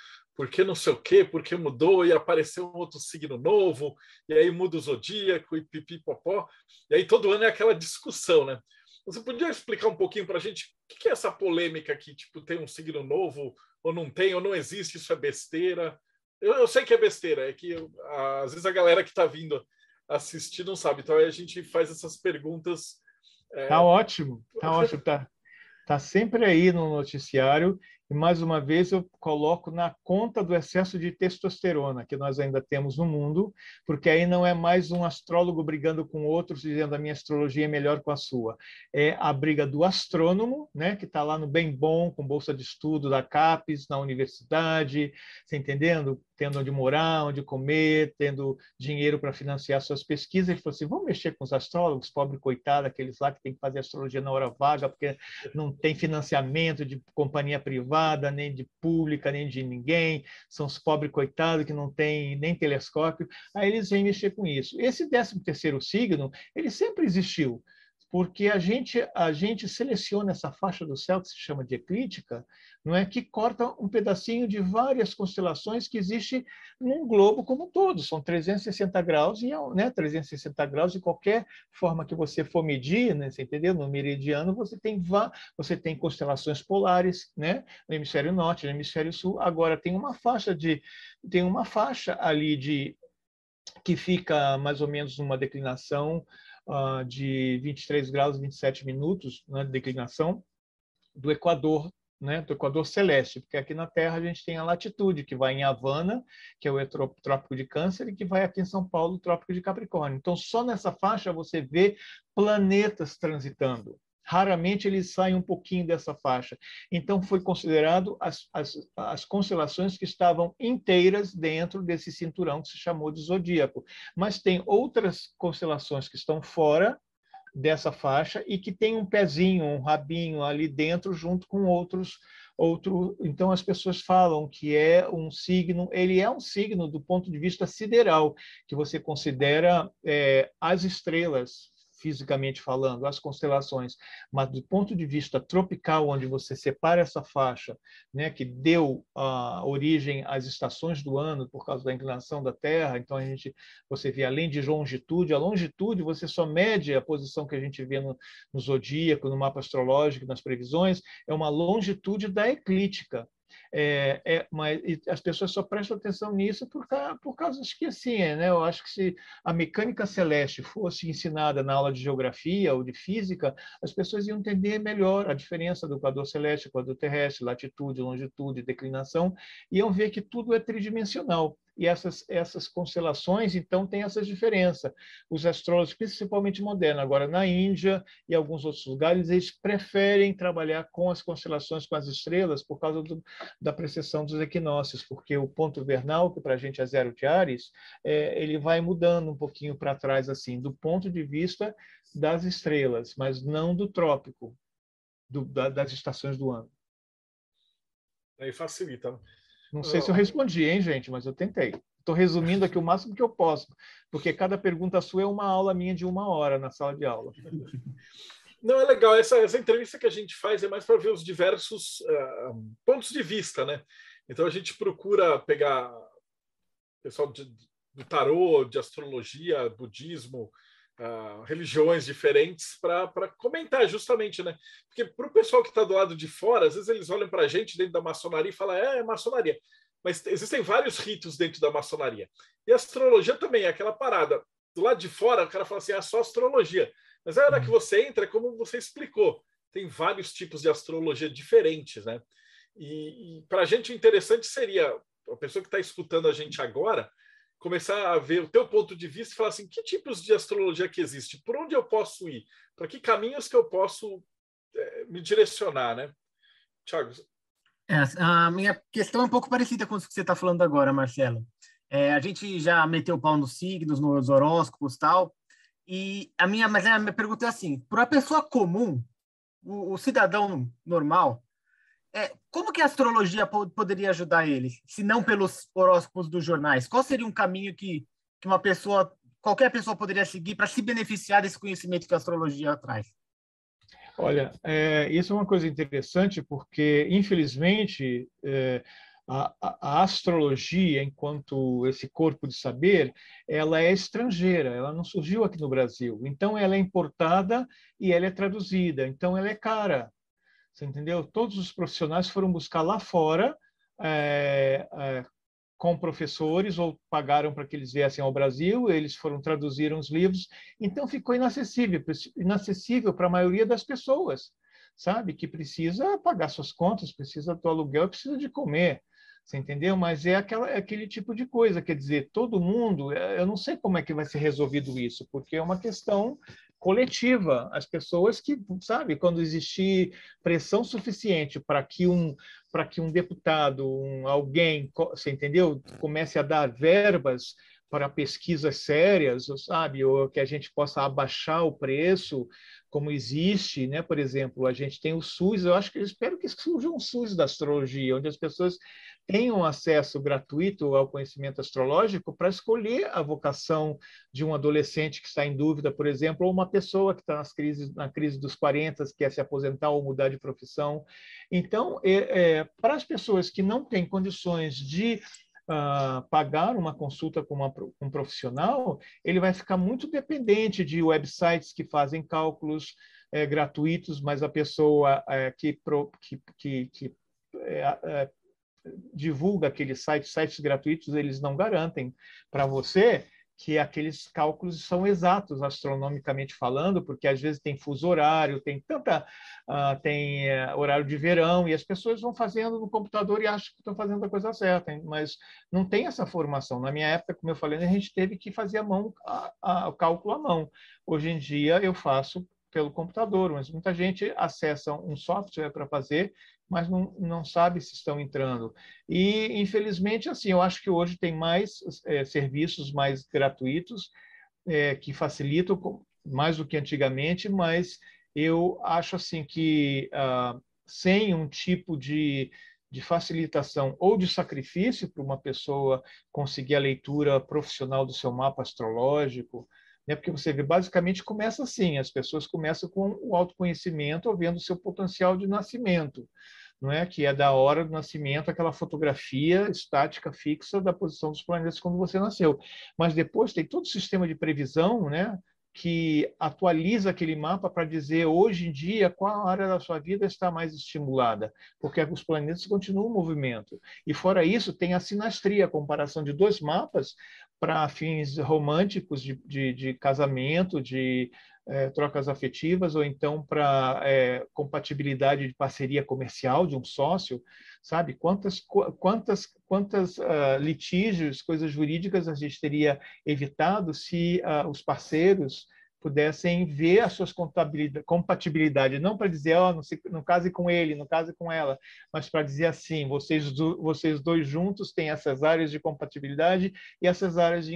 porque não sei o quê, porque mudou e apareceu um outro signo novo, e aí muda o zodíaco e pipipopó. E aí todo ano é aquela discussão, né? Você podia explicar um pouquinho para a gente o que é essa polêmica aqui? Tipo, tem um signo novo ou não tem, ou não existe, isso é besteira? Eu, eu sei que é besteira, é que eu, às vezes a galera que está vindo assistir não sabe. Então aí a gente faz essas perguntas é... Tá ótimo, tá ótimo, tá, tá sempre aí no noticiário e mais uma vez eu coloco na conta do excesso de testosterona que nós ainda temos no mundo, porque aí não é mais um astrólogo brigando com outros dizendo a minha astrologia é melhor com a sua. É a briga do astrônomo, né, que está lá no bem bom, com bolsa de estudo da CAPES, na universidade, você entendendo? Tendo onde morar, onde comer, tendo dinheiro para financiar suas pesquisas. Ele falou assim: vamos mexer com os astrólogos, pobre coitado, aqueles lá que tem que fazer astrologia na hora vaga, porque não tem financiamento de companhia privada privada, nem de pública, nem de ninguém, são os pobres coitados que não têm nem telescópio, aí eles vêm mexer com isso. Esse 13 terceiro signo, ele sempre existiu, porque a gente, a gente seleciona essa faixa do céu que se chama de eclíptica, não é que corta um pedacinho de várias constelações que existe num globo como um todo. São 360 graus e né, 360 graus de qualquer forma que você for medir, né, você entendeu? No meridiano você tem você tem constelações polares, né, no hemisfério norte, no hemisfério sul. Agora tem uma faixa de tem uma faixa ali de que fica mais ou menos numa declinação uh, de 23 graus e 27 minutos, né, de declinação do Equador né, do Equador Celeste, porque aqui na Terra a gente tem a latitude, que vai em Havana, que é o Trópico de Câncer, e que vai aqui em São Paulo, o Trópico de Capricórnio. Então, só nessa faixa você vê planetas transitando. Raramente eles saem um pouquinho dessa faixa. Então, foi considerado as, as, as constelações que estavam inteiras dentro desse cinturão que se chamou de zodíaco. Mas tem outras constelações que estão fora, dessa faixa e que tem um pezinho, um rabinho ali dentro junto com outros outro, então as pessoas falam que é um signo, ele é um signo do ponto de vista sideral, que você considera é, as estrelas, fisicamente falando, as constelações, mas do ponto de vista tropical, onde você separa essa faixa, né, que deu a origem às estações do ano por causa da inclinação da Terra, então a gente, você vê além de longitude, a longitude você só mede a posição que a gente vê no, no zodíaco, no mapa astrológico, nas previsões, é uma longitude da eclíptica, é, é, mas as pessoas só prestam atenção nisso por, por causa que assim, é, né? Eu acho que se a mecânica celeste fosse ensinada na aula de geografia ou de física, as pessoas iam entender melhor a diferença do quadro celeste, quadro terrestre, latitude, longitude, declinação, iam ver que tudo é tridimensional e essas, essas constelações, então, têm essas diferenças. Os astrólogos, principalmente modernos, agora na Índia e alguns outros lugares, eles preferem trabalhar com as constelações, com as estrelas, por causa do, da precessão dos equinócios, porque o ponto vernal, que para a gente é zero de Ares, é, ele vai mudando um pouquinho para trás, assim, do ponto de vista das estrelas, mas não do trópico, do, da, das estações do ano. Aí facilita. Não sei se eu respondi, hein, gente, mas eu tentei. Estou resumindo aqui o máximo que eu posso, porque cada pergunta sua é uma aula minha de uma hora na sala de aula. Não, é legal. Essa, essa entrevista que a gente faz é mais para ver os diversos uh, pontos de vista, né? Então a gente procura pegar pessoal de, do tarô, de astrologia, budismo, uh, religiões diferentes para comentar justamente, né? Porque para o pessoal que está do lado de fora, às vezes eles olham para a gente dentro da maçonaria e falam, é, é maçonaria. Mas existem vários ritos dentro da maçonaria. E a astrologia também é aquela parada. Do lado de fora, o cara fala assim, é só astrologia. Mas a hora que você entra, é como você explicou, tem vários tipos de astrologia diferentes, né? E, e para a gente o interessante seria a pessoa que está escutando a gente agora começar a ver o teu ponto de vista e falar assim, que tipos de astrologia que existe? Por onde eu posso ir? Para que caminhos que eu posso é, me direcionar, né? Tiago. É, a minha questão é um pouco parecida com o que você está falando agora, Marcelo. É, a gente já meteu o pau nos signos, nos horóscopos tal, e a minha, mas a minha pergunta é assim, para a pessoa comum, o, o cidadão normal, é, como que a astrologia poderia ajudar ele, se não pelos horóscopos dos jornais? Qual seria um caminho que, que uma pessoa, qualquer pessoa poderia seguir para se beneficiar desse conhecimento que a astrologia traz? Olha, é, isso é uma coisa interessante porque, infelizmente, é, a, a, astrologia, enquanto esse corpo de saber, ela é estrangeira, ela não surgiu aqui no Brasil. Então, ela é importada e ela é traduzida. Então, ela é cara. Você entendeu? Todos os profissionais foram buscar lá fora é, é, com professores ou pagaram para que eles viessem ao Brasil, eles foram traduziram os livros, então ficou inacessível, inacessível para a maioria das pessoas, sabe? Que precisa pagar suas contas, precisa do aluguel, precisa de comer. Você entendeu? Mas é, aquela, é aquele tipo de coisa, quer dizer, todo mundo, é, eu não sei como é que vai ser resolvido isso, porque é uma questão coletiva, as pessoas que, sabe, quando existir pressão suficiente para que um para que um deputado, um alguém, você entendeu, comece a dar verbas para pesquisas sérias, sabe, ou que a gente possa abaixar o preço, como existe, né? Por exemplo, a gente tem o SUS, eu acho que eu espero que surja um SUS da astrologia, onde as pessoas tenham acesso gratuito ao conhecimento astrológico para escolher a vocação de um adolescente que está em dúvida, por exemplo, ou uma pessoa que está nas crises, na crise dos 40, quer se aposentar ou mudar de profissão. Então, é, é, para as pessoas que não têm condições de Uh, pagar uma consulta com, uma, um profissional, ele vai ficar muito dependente de websites que fazem cálculos é, gratuitos, mas a pessoa é, que, pro, que, que, que é, divulga aqueles sites, sites gratuitos, eles não garantem para você que aqueles cálculos são exatos astronomicamente falando, porque às vezes tem fuso horário, tem tanta uh, tem uh, horário de verão e as pessoas vão fazendo no computador e acham que estão fazendo a coisa certa, hein? mas não tem essa formação. Na minha época, como eu falei, a gente teve que fazer a mão a, a, o cálculo à mão. Hoje em dia eu faço pelo computador, mas muita gente acessa um software para fazer mas não, não sabe se estão entrando. E, infelizmente, assim, eu acho que hoje tem mais é, serviços mais gratuitos é, que facilitam mais do que antigamente, mas eu acho assim que ah, sem um tipo de, de facilitação ou de sacrifício para uma pessoa conseguir a leitura profissional do seu mapa astrológico, né? porque você vê, basicamente começa assim, as pessoas começam com o autoconhecimento, vendo o seu potencial de nascimento não é? que é da hora do nascimento, aquela fotografia estática fixa da posição dos planetas quando você nasceu. Mas depois tem todo o sistema de previsão, né? que atualiza aquele mapa para dizer hoje em dia qual área da sua vida está mais estimulada, porque os planetas continuam em movimento. E fora isso, tem a sinastria, a comparação de dois mapas para fins românticos de, de, de casamento, de é, trocas afetivas ou então para é, compatibilidade de parceria comercial de um sócio, sabe? Quantas quantas quantas uh, litígios, coisas jurídicas a gente teria evitado se uh, os parceiros pudessem ver as suas compatibilidades, não para dizer, ó, oh, não, se, não case com ele, não case com ela, mas para dizer assim, vocês, do, vocês dois juntos têm essas áreas de compatibilidade e essas áreas de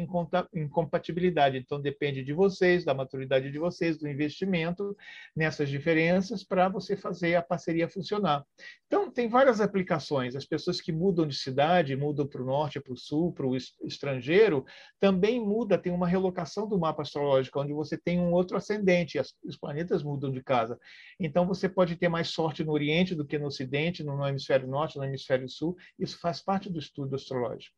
incompatibilidade. Então, depende de vocês, da maturidade de vocês, do investimento nessas diferenças para você fazer a parceria funcionar. Então, tem várias aplicações. As pessoas que mudam de cidade, mudam para o norte, para o sul, para o estrangeiro, também muda, tem uma relocação do mapa astrológico, onde você tem um outro ascendente, os planetas mudam de casa. Então, você pode ter mais sorte no Oriente do que no Ocidente, no hemisfério norte, no hemisfério sul. Isso faz parte do estudo astrológico.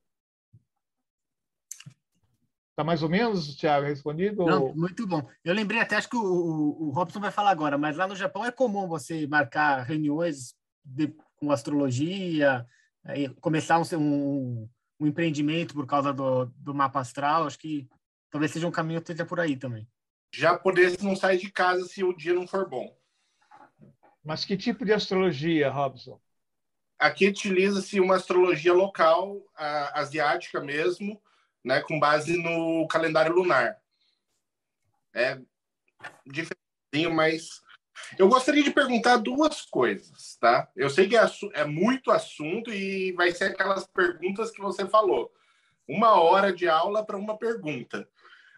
Está mais ou menos, Tiago, respondido? Não, muito bom. Eu lembrei até, acho que o, o, o Robson vai falar agora, mas lá no Japão é comum você marcar reuniões de, com astrologia, começar um, um, um, empreendimento por causa do, do mapa astral. Acho que talvez seja um caminho que esteja por aí também. Japoneses não saem de casa se o dia não for bom. Mas que tipo de astrologia, Robson? Aqui utiliza-se uma astrologia local, asiática mesmo, né, com base no calendário lunar. É diferentinho, mas eu gostaria de perguntar duas coisas, tá? Eu sei que é, é muito assunto e vai ser aquelas perguntas que você falou. Uma hora de aula para uma pergunta.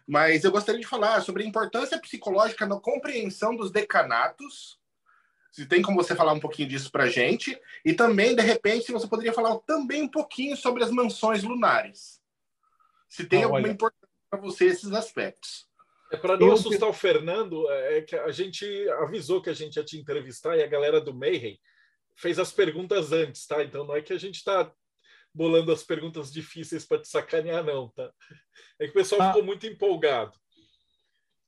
Mas eu gostaria de falar sobre a importância psicológica na compreensão dos decanatos, Se tem como você falar um pouquinho disso para gente. E também, de repente, se você poderia falar também um pouquinho sobre as mansões lunares. Se tem ah, alguma olha. importância para você esses aspectos. É para não eu... assustar o Fernando, é, é que a gente avisou que a gente ia te entrevistar e a galera do Mayhem fez as perguntas antes, tá? Então não é que a gente está bolando as perguntas difíceis para te sacanear, não, tá? É que o pessoal ah. ficou muito empolgado.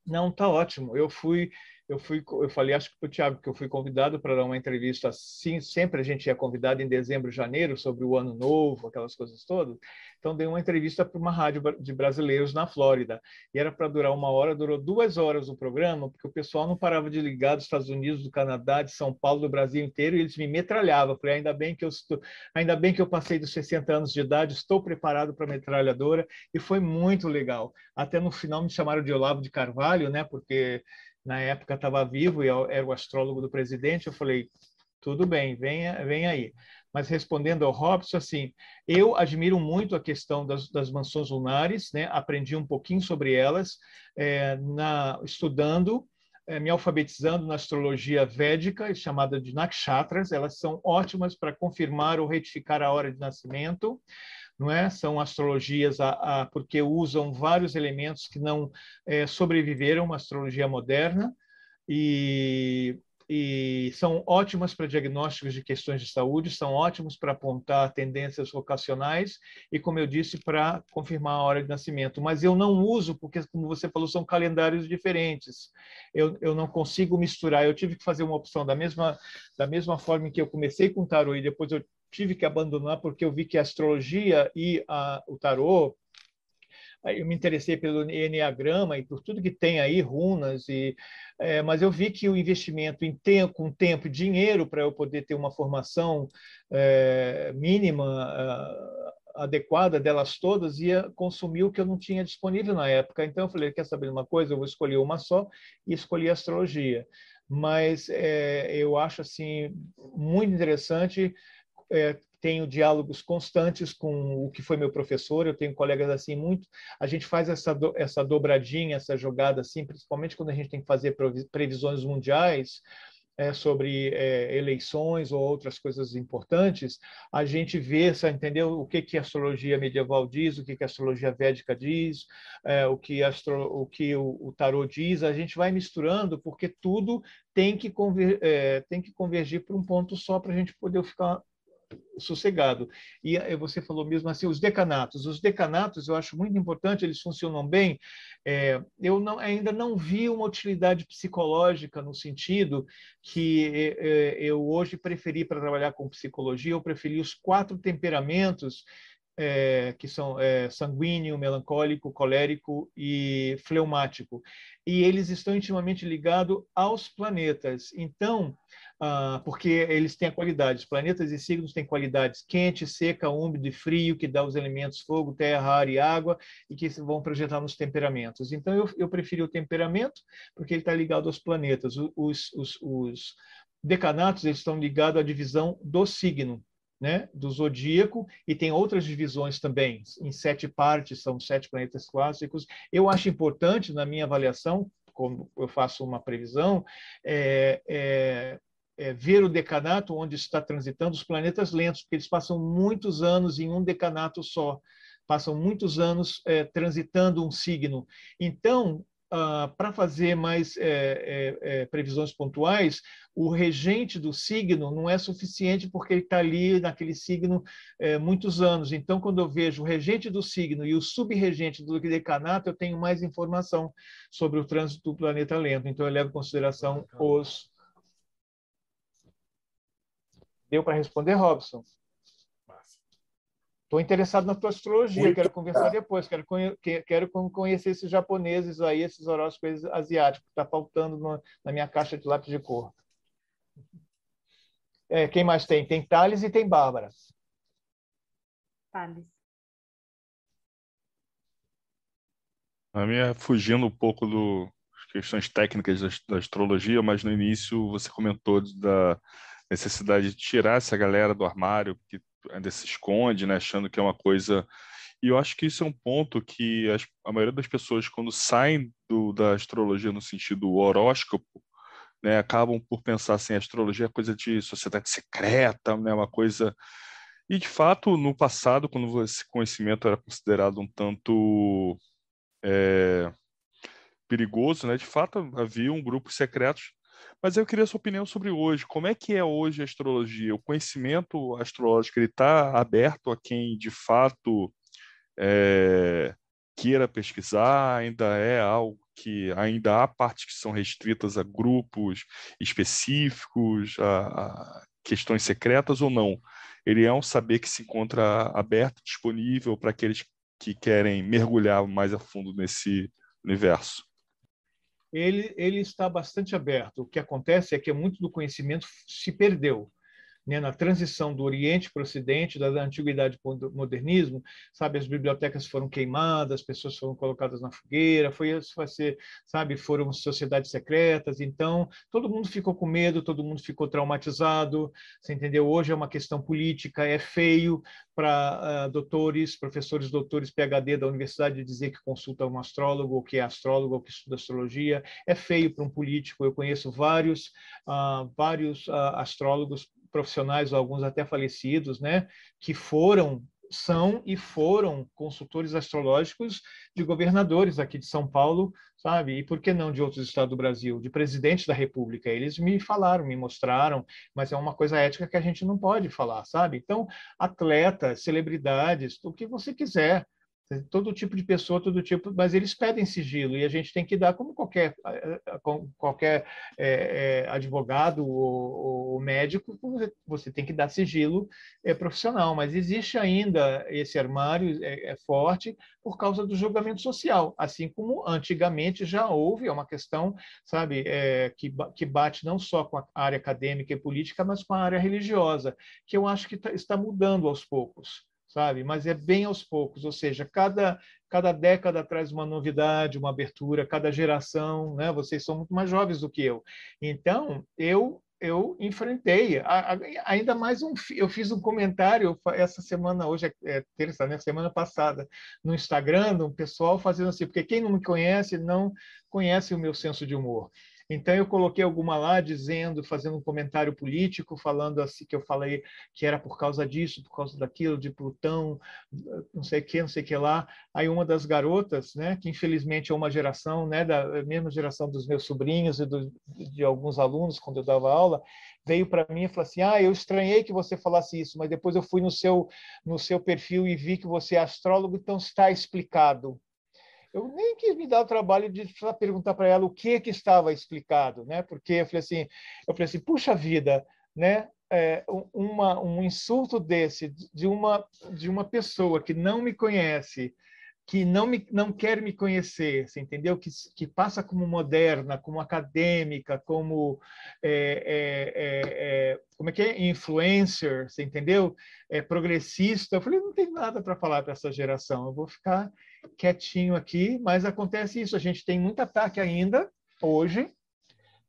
Não, tá ótimo. Eu fui eu fui, eu falei, acho que para o Tiago, que eu fui convidado para dar uma entrevista assim, sempre a gente é convidado em dezembro, janeiro, sobre o ano novo, aquelas coisas todas. Então, dei uma entrevista para uma rádio de brasileiros na Flórida. E era para durar uma hora, durou duas horas o programa, porque o pessoal não parava de ligar dos Estados Unidos, do Canadá, de São Paulo, do Brasil inteiro, e eles me metralhavam. Falei, ainda bem que eu estou, ainda bem que eu passei dos 60 anos de idade, estou preparado para metralhadora, e foi muito legal. Até no final me chamaram de Olavo de Carvalho, né? Porque na época estava vivo e era o astrólogo do presidente. Eu falei, tudo bem, venha, venha aí. Mas respondendo ao Robson, assim, eu admiro muito a questão das, das mansões lunares, né? Aprendi um pouquinho sobre elas, é, na, estudando, é, me alfabetizando na astrologia védica, chamada de nakshatras. Elas são ótimas para confirmar ou retificar a hora de nascimento não é? São astrologias a, a, porque usam vários elementos que não é, sobreviveram uma astrologia moderna e, e são ótimas para diagnósticos de questões de saúde, são ótimos para apontar tendências vocacionais e, como eu disse, para confirmar a hora de nascimento. Mas eu não uso porque, como você falou, são calendários diferentes. Eu, eu não consigo misturar. Eu tive que fazer uma opção da mesma da mesma forma que eu comecei com tarô e depois eu tive que abandonar porque eu vi que a astrologia e a, o tarô eu me interessei pelo enneagrama e por tudo que tem aí runas e é, mas eu vi que o investimento em tempo com tempo e dinheiro para eu poder ter uma formação é, mínima é, adequada delas todas ia consumir o que eu não tinha disponível na época. Então eu falei quer saber uma coisa? Eu vou escolher uma só e escolhi a astrologia. Mas é, eu acho assim muito interessante é, tenho diálogos constantes com o que foi meu professor, eu tenho colegas assim muito, a gente faz essa, do, essa dobradinha, essa jogada assim, principalmente quando a gente tem que fazer previsões mundiais, é, sobre é, eleições ou outras coisas importantes, a gente vê, entendeu? O que, que a astrologia medieval diz, o que, que a astrologia védica diz, é, o que, astro, o, que o, o tarot diz, a gente vai misturando porque tudo tem que, conver, é, tem que convergir para um ponto só para a gente poder ficar sossegado. E eh, você falou mesmo assim, os decanatos. Os decanatos eu acho muito importante, eles funcionam bem. É, eu não, ainda não vi uma utilidade psicológica no sentido que é, eu hoje preferi para trabalhar com psicologia, eu preferi os quatro temperamentos é, que são é, sanguíneo, melancólico, colérico e fleumático. E eles estão intimamente ligados aos planetas. Então, ah, porque eles têm a qualidade, os planetas e signos têm qualidades quente, seca, úmido e frio, que dá os elementos fogo, terra, ar e água, e que vão projetar nos temperamentos. Então, eu, eu preferi o temperamento, porque ele está ligado aos planetas. Os, os, os decanatos eles estão ligados à divisão do signo né, do zodíaco, e tem outras divisões também, em sete partes, são sete planetas clássicos. Eu acho importante, na minha avaliação, como eu faço uma previsão, é, é, é ver o decanato onde está transitando os planetas lentos, porque eles passam muitos anos em um decanato só, passam muitos anos é, transitando um signo. Então, Uh, para fazer mais é, é, é, previsões pontuais, o regente do signo não é suficiente porque ele está ali naquele signo é, muitos anos. Então, quando eu vejo o regente do signo e o subregente do decanato, eu tenho mais informação sobre o trânsito do planeta lento. Então, eu levo em consideração os. Deu para responder, Robson? Estou interessado na tua astrologia, Muito quero conversar depois, quero, quero conhecer esses japoneses aí, esses horóscopos asiáticos, que está faltando no, na minha caixa de lápis de cor. É, quem mais tem? Tem Thales e tem Bárbara. Thales. A minha fugindo um pouco das questões técnicas da, da astrologia, mas no início você comentou da necessidade de tirar essa galera do armário, que ainda se esconde, né, achando que é uma coisa. E eu acho que isso é um ponto que as, a maioria das pessoas, quando saem do, da astrologia no sentido horóscopo, né, acabam por pensar assim, a astrologia é coisa de sociedade secreta, né, uma coisa e de fato no passado, quando esse conhecimento era considerado um tanto é, perigoso, né, de fato havia um grupos secretos. Mas eu queria sua opinião sobre hoje. Como é que é hoje a astrologia? O conhecimento astrológico está aberto a quem de fato é, queira pesquisar? Ainda é algo que ainda há partes que são restritas a grupos específicos, a, a questões secretas ou não? Ele é um saber que se encontra aberto, disponível para aqueles que querem mergulhar mais a fundo nesse universo. Ele, ele está bastante aberto. O que acontece é que muito do conhecimento se perdeu né, na transição do Oriente para o Ocidente, da Antiguidade para o Modernismo, sabe, as bibliotecas foram queimadas, as pessoas foram colocadas na fogueira, foi ser, sabe, foram sociedades secretas, então todo mundo ficou com medo, todo mundo ficou traumatizado, você entendeu? Hoje é uma questão política, é feio para uh, doutores, professores, doutores, PhD da universidade dizer que consulta um astrólogo, ou que é astrólogo, ou que estuda astrologia, é feio para um político. Eu conheço vários, uh, vários uh, astrólogos profissionais, alguns até falecidos, né, que foram são e foram consultores astrológicos de governadores aqui de São Paulo, sabe? E por que não de outros estados do Brasil, de presidente da República? Eles me falaram, me mostraram, mas é uma coisa ética que a gente não pode falar, sabe? Então, atletas, celebridades, o que você quiser, todo tipo de pessoa, todo tipo, mas eles pedem sigilo e a gente tem que dar como qualquer qualquer é, é, advogado ou, ou, médico, você tem que dar sigilo é, profissional, mas existe ainda esse armário é, é, forte por causa do julgamento social, assim como antigamente já houve, é uma questão, sabe, é, que, que bate não só com a área acadêmica e política, mas com a área religiosa, que eu acho que tá, está mudando aos poucos sabe? Mas é bem aos poucos, ou seja, cada cada década traz uma novidade, uma abertura, cada geração, né? Vocês são muito mais jovens do que eu. Então, eu eu enfrentei, ainda mais um, eu fiz um comentário essa semana, hoje é, é terça, né? Semana passada, no Instagram, um pessoal fazendo assim, porque quem não me conhece não conhece o meu senso de humor. Então eu coloquei alguma lá dizendo, fazendo um comentário político, falando assim que eu falei que era por causa disso, por causa daquilo, de Plutão, não sei que, não sei que lá. Aí uma das garotas, né, que infelizmente é uma geração, né, da mesma geração dos meus sobrinhos e do, de alguns alunos quando eu dava aula, veio para mim e falou assim: "Ah, eu estranhei que você falasse isso, mas depois eu fui no seu no seu perfil e vi que você é astrólogo, então está explicado" eu nem quis me dar o trabalho de perguntar para ela o que que estava explicado, né? Porque eu falei assim, eu falei assim, puxa vida, né? É, uma, um insulto desse de uma de uma pessoa que não me conhece, que não me não quer me conhecer, você entendeu? Que, que passa como moderna, como acadêmica, como é, é, é, é como é que é influencer, você entendeu? É progressista. Eu falei, não tem nada para falar para essa geração. Eu vou ficar quietinho aqui, mas acontece isso. A gente tem muito ataque ainda, hoje,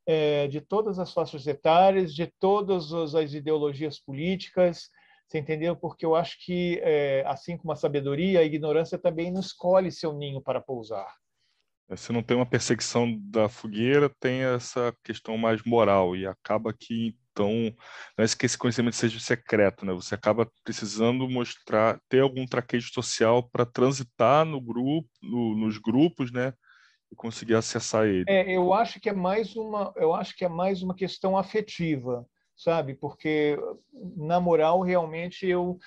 é, de todas as faixas etárias, de todas as ideologias políticas, você entendeu? Porque eu acho que, é, assim como a sabedoria, a ignorância também não escolhe seu ninho para pousar. Se não tem uma perseguição da fogueira, tem essa questão mais moral e acaba que então não é que esse conhecimento seja secreto, né? Você acaba precisando mostrar, ter algum traquejo social para transitar no grupo, no, nos grupos, né? E conseguir acessar ele. É, eu acho que é mais uma, eu acho que é mais uma questão afetiva, sabe? Porque na moral realmente eu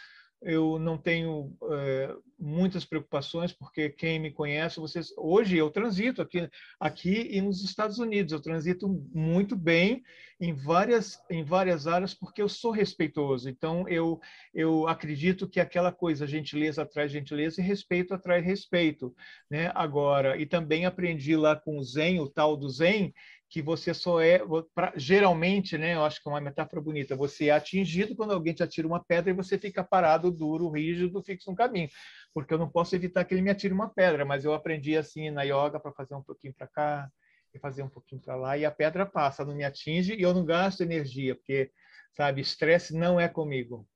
eu não tenho é, muitas preocupações porque quem me conhece, vocês hoje eu transito aqui aqui e nos Estados Unidos eu transito muito bem em várias em várias áreas porque eu sou respeitoso. Então eu eu acredito que aquela coisa gentileza atrai gentileza e respeito atrai respeito, né? Agora e também aprendi lá com o Zen, o tal do Zen, que você só é, pra, geralmente, né, eu acho que é uma metáfora bonita, você é atingido quando alguém te atira uma pedra e você fica parado, duro, rígido, fixo no caminho, porque eu não posso evitar que ele me atire uma pedra, mas eu aprendi assim na yoga para fazer um pouquinho para cá e fazer um pouquinho para lá e a pedra passa, não me atinge e eu não gasto energia, porque sabe, estresse não é comigo.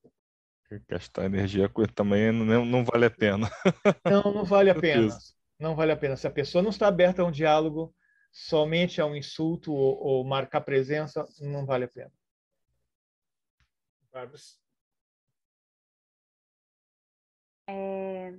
Gastar energia também não, não vale a pena. Não, não vale a pena. Não vale a pena. Se a pessoa não está aberta a um diálogo, somente a um insulto ou, ou marcar presença, não vale a pena. É,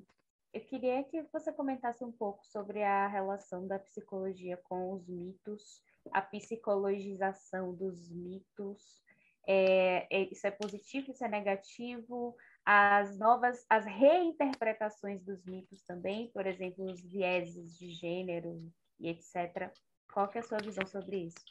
eu queria que você comentasse um pouco sobre a relação da psicologia com os mitos, a psicologização dos mitos. É, é, isso é positivo, isso é negativo? As novas, as reinterpretações dos mitos também, por exemplo, os vieses de gênero e etc. Qual que é a sua visão sobre isso?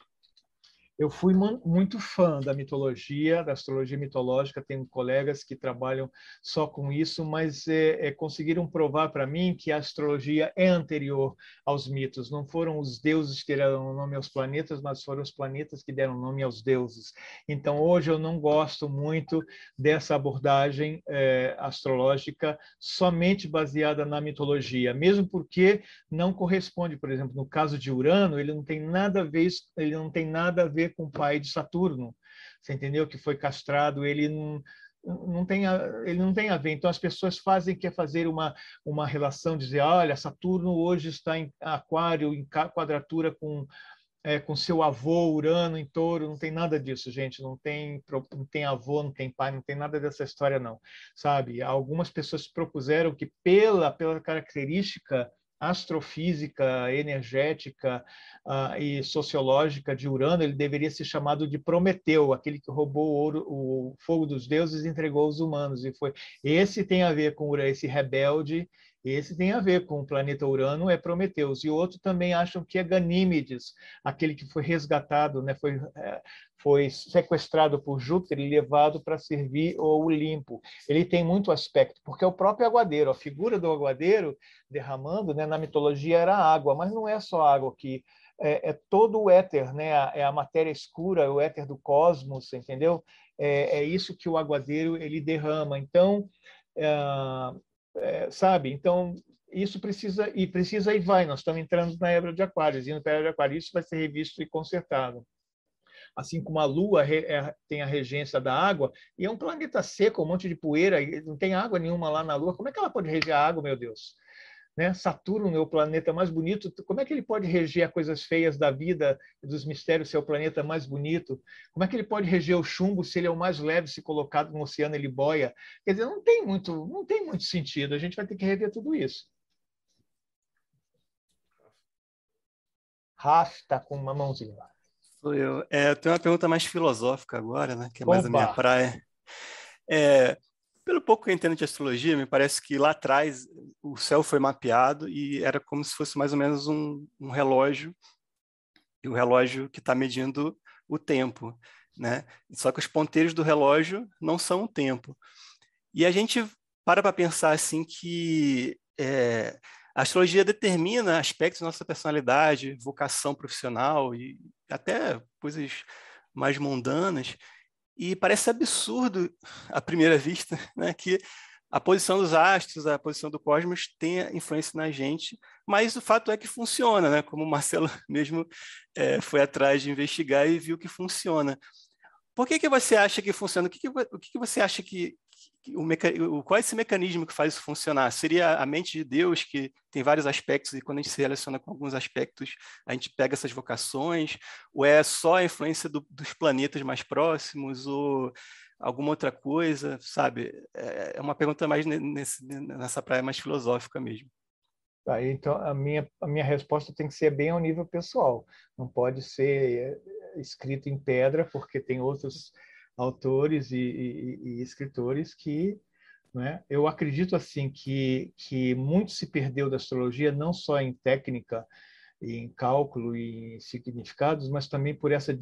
Eu fui muito fã da mitologia, da astrologia mitológica. Tenho colegas que trabalham só com isso, mas é, é, conseguiram provar para mim que a astrologia é anterior aos mitos. Não foram os deuses que deram nome aos planetas, mas foram os planetas que deram nome aos deuses. Então, hoje eu não gosto muito dessa abordagem é, astrológica somente baseada na mitologia, mesmo porque não corresponde, por exemplo, no caso de Urano, ele não tem nada a ver, ele não tem nada a ver com o pai de Saturno, você entendeu? Que foi castrado, ele não, não tem a, ele não tem a ver. Então as pessoas fazem quer fazer uma uma relação, dizer, olha, Saturno hoje está em Aquário, em quadratura com é, com seu avô Urano em Touro, não tem nada disso, gente. Não tem não tem avô, não tem pai, não tem nada dessa história não, sabe? Algumas pessoas propuseram que pela pela característica astrofísica, energética uh, e sociológica de Urano, ele deveria ser chamado de Prometeu, aquele que roubou o, ouro, o fogo dos deuses e entregou aos humanos. E foi esse tem a ver com esse rebelde esse tem a ver com o planeta Urano, é Prometeus. E outro também acham que é Ganímedes, aquele que foi resgatado, né, foi, é, foi sequestrado por Júpiter e levado para servir o Olimpo. Ele tem muito aspecto, porque é o próprio aguadeiro, a figura do aguadeiro derramando, né, na mitologia era água, mas não é só água que é, é, todo o éter, né? é a matéria escura, o éter do cosmos, entendeu? É, é isso que o aguadeiro ele derrama. Então, é, sabe? Então, isso precisa, e precisa e vai. Nós estamos entrando na era de Aquários, indo para a era de Aquários, isso vai ser revisto e consertado. Assim como a Lua é, tem a regência da água, e é um planeta seco, um monte de poeira, não tem água nenhuma lá na Lua, como é que ela pode reger a água, meu Deus? Né? Saturno é o planeta mais bonito. Como é que ele pode reger as coisas feias da vida dos mistérios se é o planeta mais bonito? Como é que ele pode reger o chumbo se ele é o mais leve, se colocado no oceano ele boia? Quer dizer, não tem muito, não tem muito sentido. A gente vai ter que rever tudo isso. Raf está com uma mãozinha lá. Sou eu. É, eu tenho uma pergunta mais filosófica agora, né? Que é mais Oba. a minha praia. É, pelo pouco que eu entendo de astrologia, me parece que lá atrás o céu foi mapeado e era como se fosse mais ou menos um, um relógio, e o relógio que está medindo o tempo, né? Só que os ponteiros do relógio não são o tempo. E a gente para para pensar assim que é, a astrologia determina aspectos da nossa personalidade, vocação profissional e até coisas mais mundanas e parece absurdo, à primeira vista, né, que a posição dos astros, a posição do cosmos tenha influência na gente, mas o fato é que funciona, né? como o Marcelo mesmo é, foi atrás de investigar e viu que funciona. Por que, que você acha que funciona? O que, que, o que, que você acha que, o, meca... qual é esse mecanismo que faz isso funcionar? Seria a mente de Deus, que tem vários aspectos, e quando a gente se relaciona com alguns aspectos, a gente pega essas vocações? Ou é só a influência do, dos planetas mais próximos? Ou alguma outra coisa, sabe? É, é uma pergunta mais nesse, nessa praia mais filosófica mesmo. Tá, então, a minha, a minha resposta tem que ser bem ao nível pessoal. Não pode ser é, escrito em pedra, porque tem outros autores e, e, e escritores que né, eu acredito assim que que muito se perdeu da astrologia não só em técnica em cálculo e significados, mas também por essa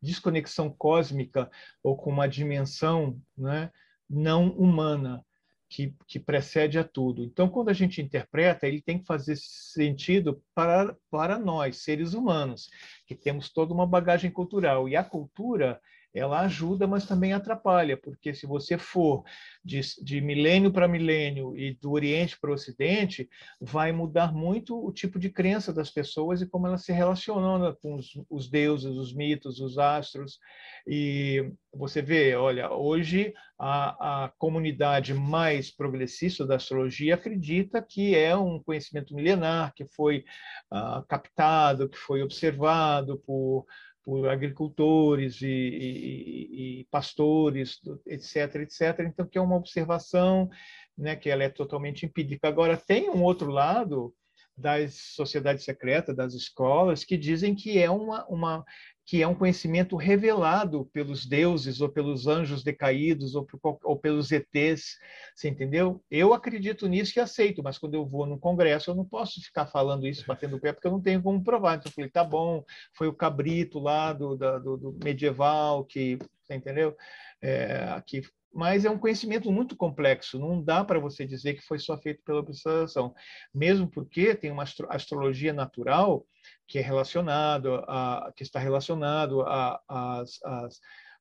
desconexão cósmica ou com uma dimensão né, não humana que, que precede a tudo. Então, quando a gente interpreta, ele tem que fazer sentido para, para nós, seres humanos, que temos toda uma bagagem cultural. E a cultura ela ajuda, mas também atrapalha, porque se você for de, de milênio para milênio e do Oriente para o Ocidente, vai mudar muito o tipo de crença das pessoas e como elas se relacionam com os, os deuses, os mitos, os astros. E você vê, olha, hoje a, a comunidade mais progressista da astrologia acredita que é um conhecimento milenar, que foi uh, captado, que foi observado por por agricultores e, e, e, pastores, etc, etc. Então, que é uma observação né, que ela é totalmente empírica. Agora, tem um outro lado das sociedades secretas, das escolas, que dizem que é uma, uma que é um conhecimento revelado pelos deuses ou pelos anjos decaídos ou, ou, pelos ETs, você entendeu? Eu acredito nisso e aceito, mas quando eu vou no congresso eu não posso ficar falando isso, batendo o pé, porque eu não tenho como provar. Então eu falei, tá bom, foi o cabrito lá do, do, do medieval que, você entendeu? É, que mas é um conhecimento muito complexo, não dá para você dizer que foi só feito pela observação, mesmo porque tem uma astrologia natural que é relacionado a, que está relacionado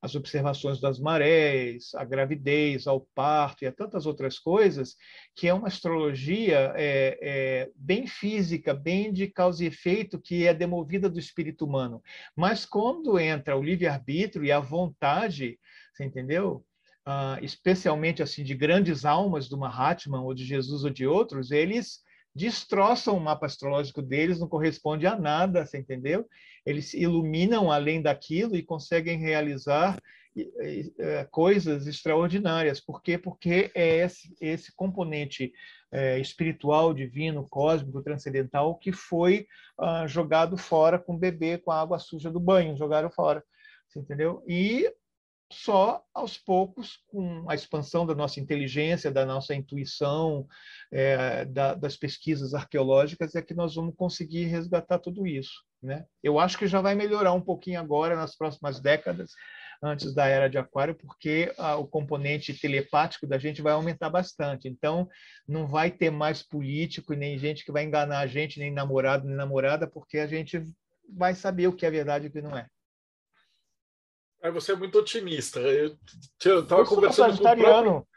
às observações das marés, à gravidez, ao parto e a tantas outras coisas, que é uma astrologia é, é, bem física, bem de causa e efeito, que é demovida do espírito humano. Mas quando entra o livre-arbítrio e a vontade, você entendeu? uh, especialmente assim de grandes almas do Mahatma ou de Jesus ou de outros, eles destroçam o mapa astrológico deles, não corresponde a nada, você entendeu? Eles iluminam além daquilo e conseguem realizar é, coisas extraordinárias. Por quê? Porque é esse, esse componente é, espiritual, divino, cósmico, transcendental que foi uh, jogado fora com o bebê, com a água suja do banho, jogaram fora. Você entendeu? E só aos poucos, com a expansão da nossa inteligência, da nossa intuição, é, da, das pesquisas arqueológicas, é que nós vamos conseguir resgatar tudo isso. Né? Eu acho que já vai melhorar um pouquinho agora, nas próximas décadas, antes da era de Aquário, porque a, o componente telepático da gente vai aumentar bastante. Então, não vai ter mais político, nem gente que vai enganar a gente, nem namorado, nem namorada, porque a gente vai saber o que é verdade e o que não é. Aí você é muito otimista. Eu estava conversando com o, próprio,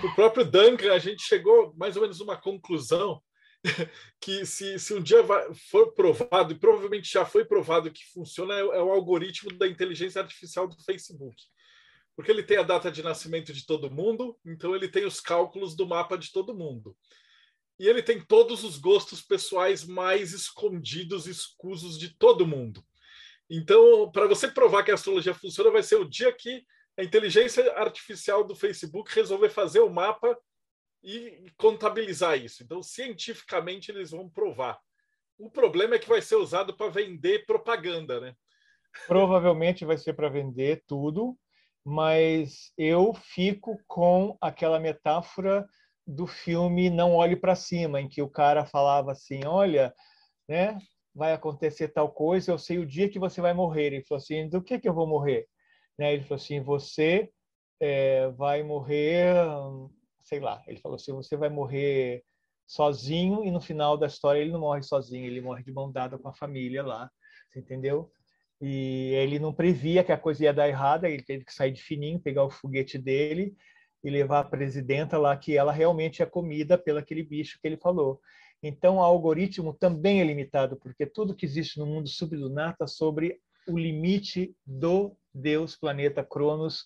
com o próprio Duncan, a gente chegou mais ou menos uma conclusão que se, se um dia for provado, e provavelmente já foi provado que funciona, é, é, o algoritmo da inteligência artificial do Facebook. Porque ele tem a data de nascimento de todo mundo, então ele tem os cálculos do mapa de todo mundo. E ele tem todos os gostos pessoais mais escondidos, escusos de todo mundo. Então, para você provar que a astrologia funciona, vai ser o dia que a inteligência artificial do Facebook resolver fazer o mapa e contabilizar isso. Então, cientificamente, eles vão provar. O problema é que vai ser usado para vender propaganda, né? Provavelmente vai ser para vender tudo, mas eu fico com aquela metáfora do filme Não Olhe para Cima, em que o cara falava assim: olha, né, vai acontecer tal coisa, eu sei o dia que você vai morrer. Ele falou assim, do que que eu vou morrer? Né? Ele falou assim, você é, vai morrer, sei lá. Ele falou assim, você vai morrer sozinho e no final da história ele não morre sozinho, ele morre de mão dada com a família lá, entendeu? E ele não previa que a coisa ia dar errada, ele teve que sair de fininho, pegar o foguete dele e levar a presidenta lá que ela realmente é comida pelo aquele bicho que ele falou. Então, o algoritmo também é limitado, porque tudo que existe no mundo sublunar sobre o limite do Deus planeta Cronos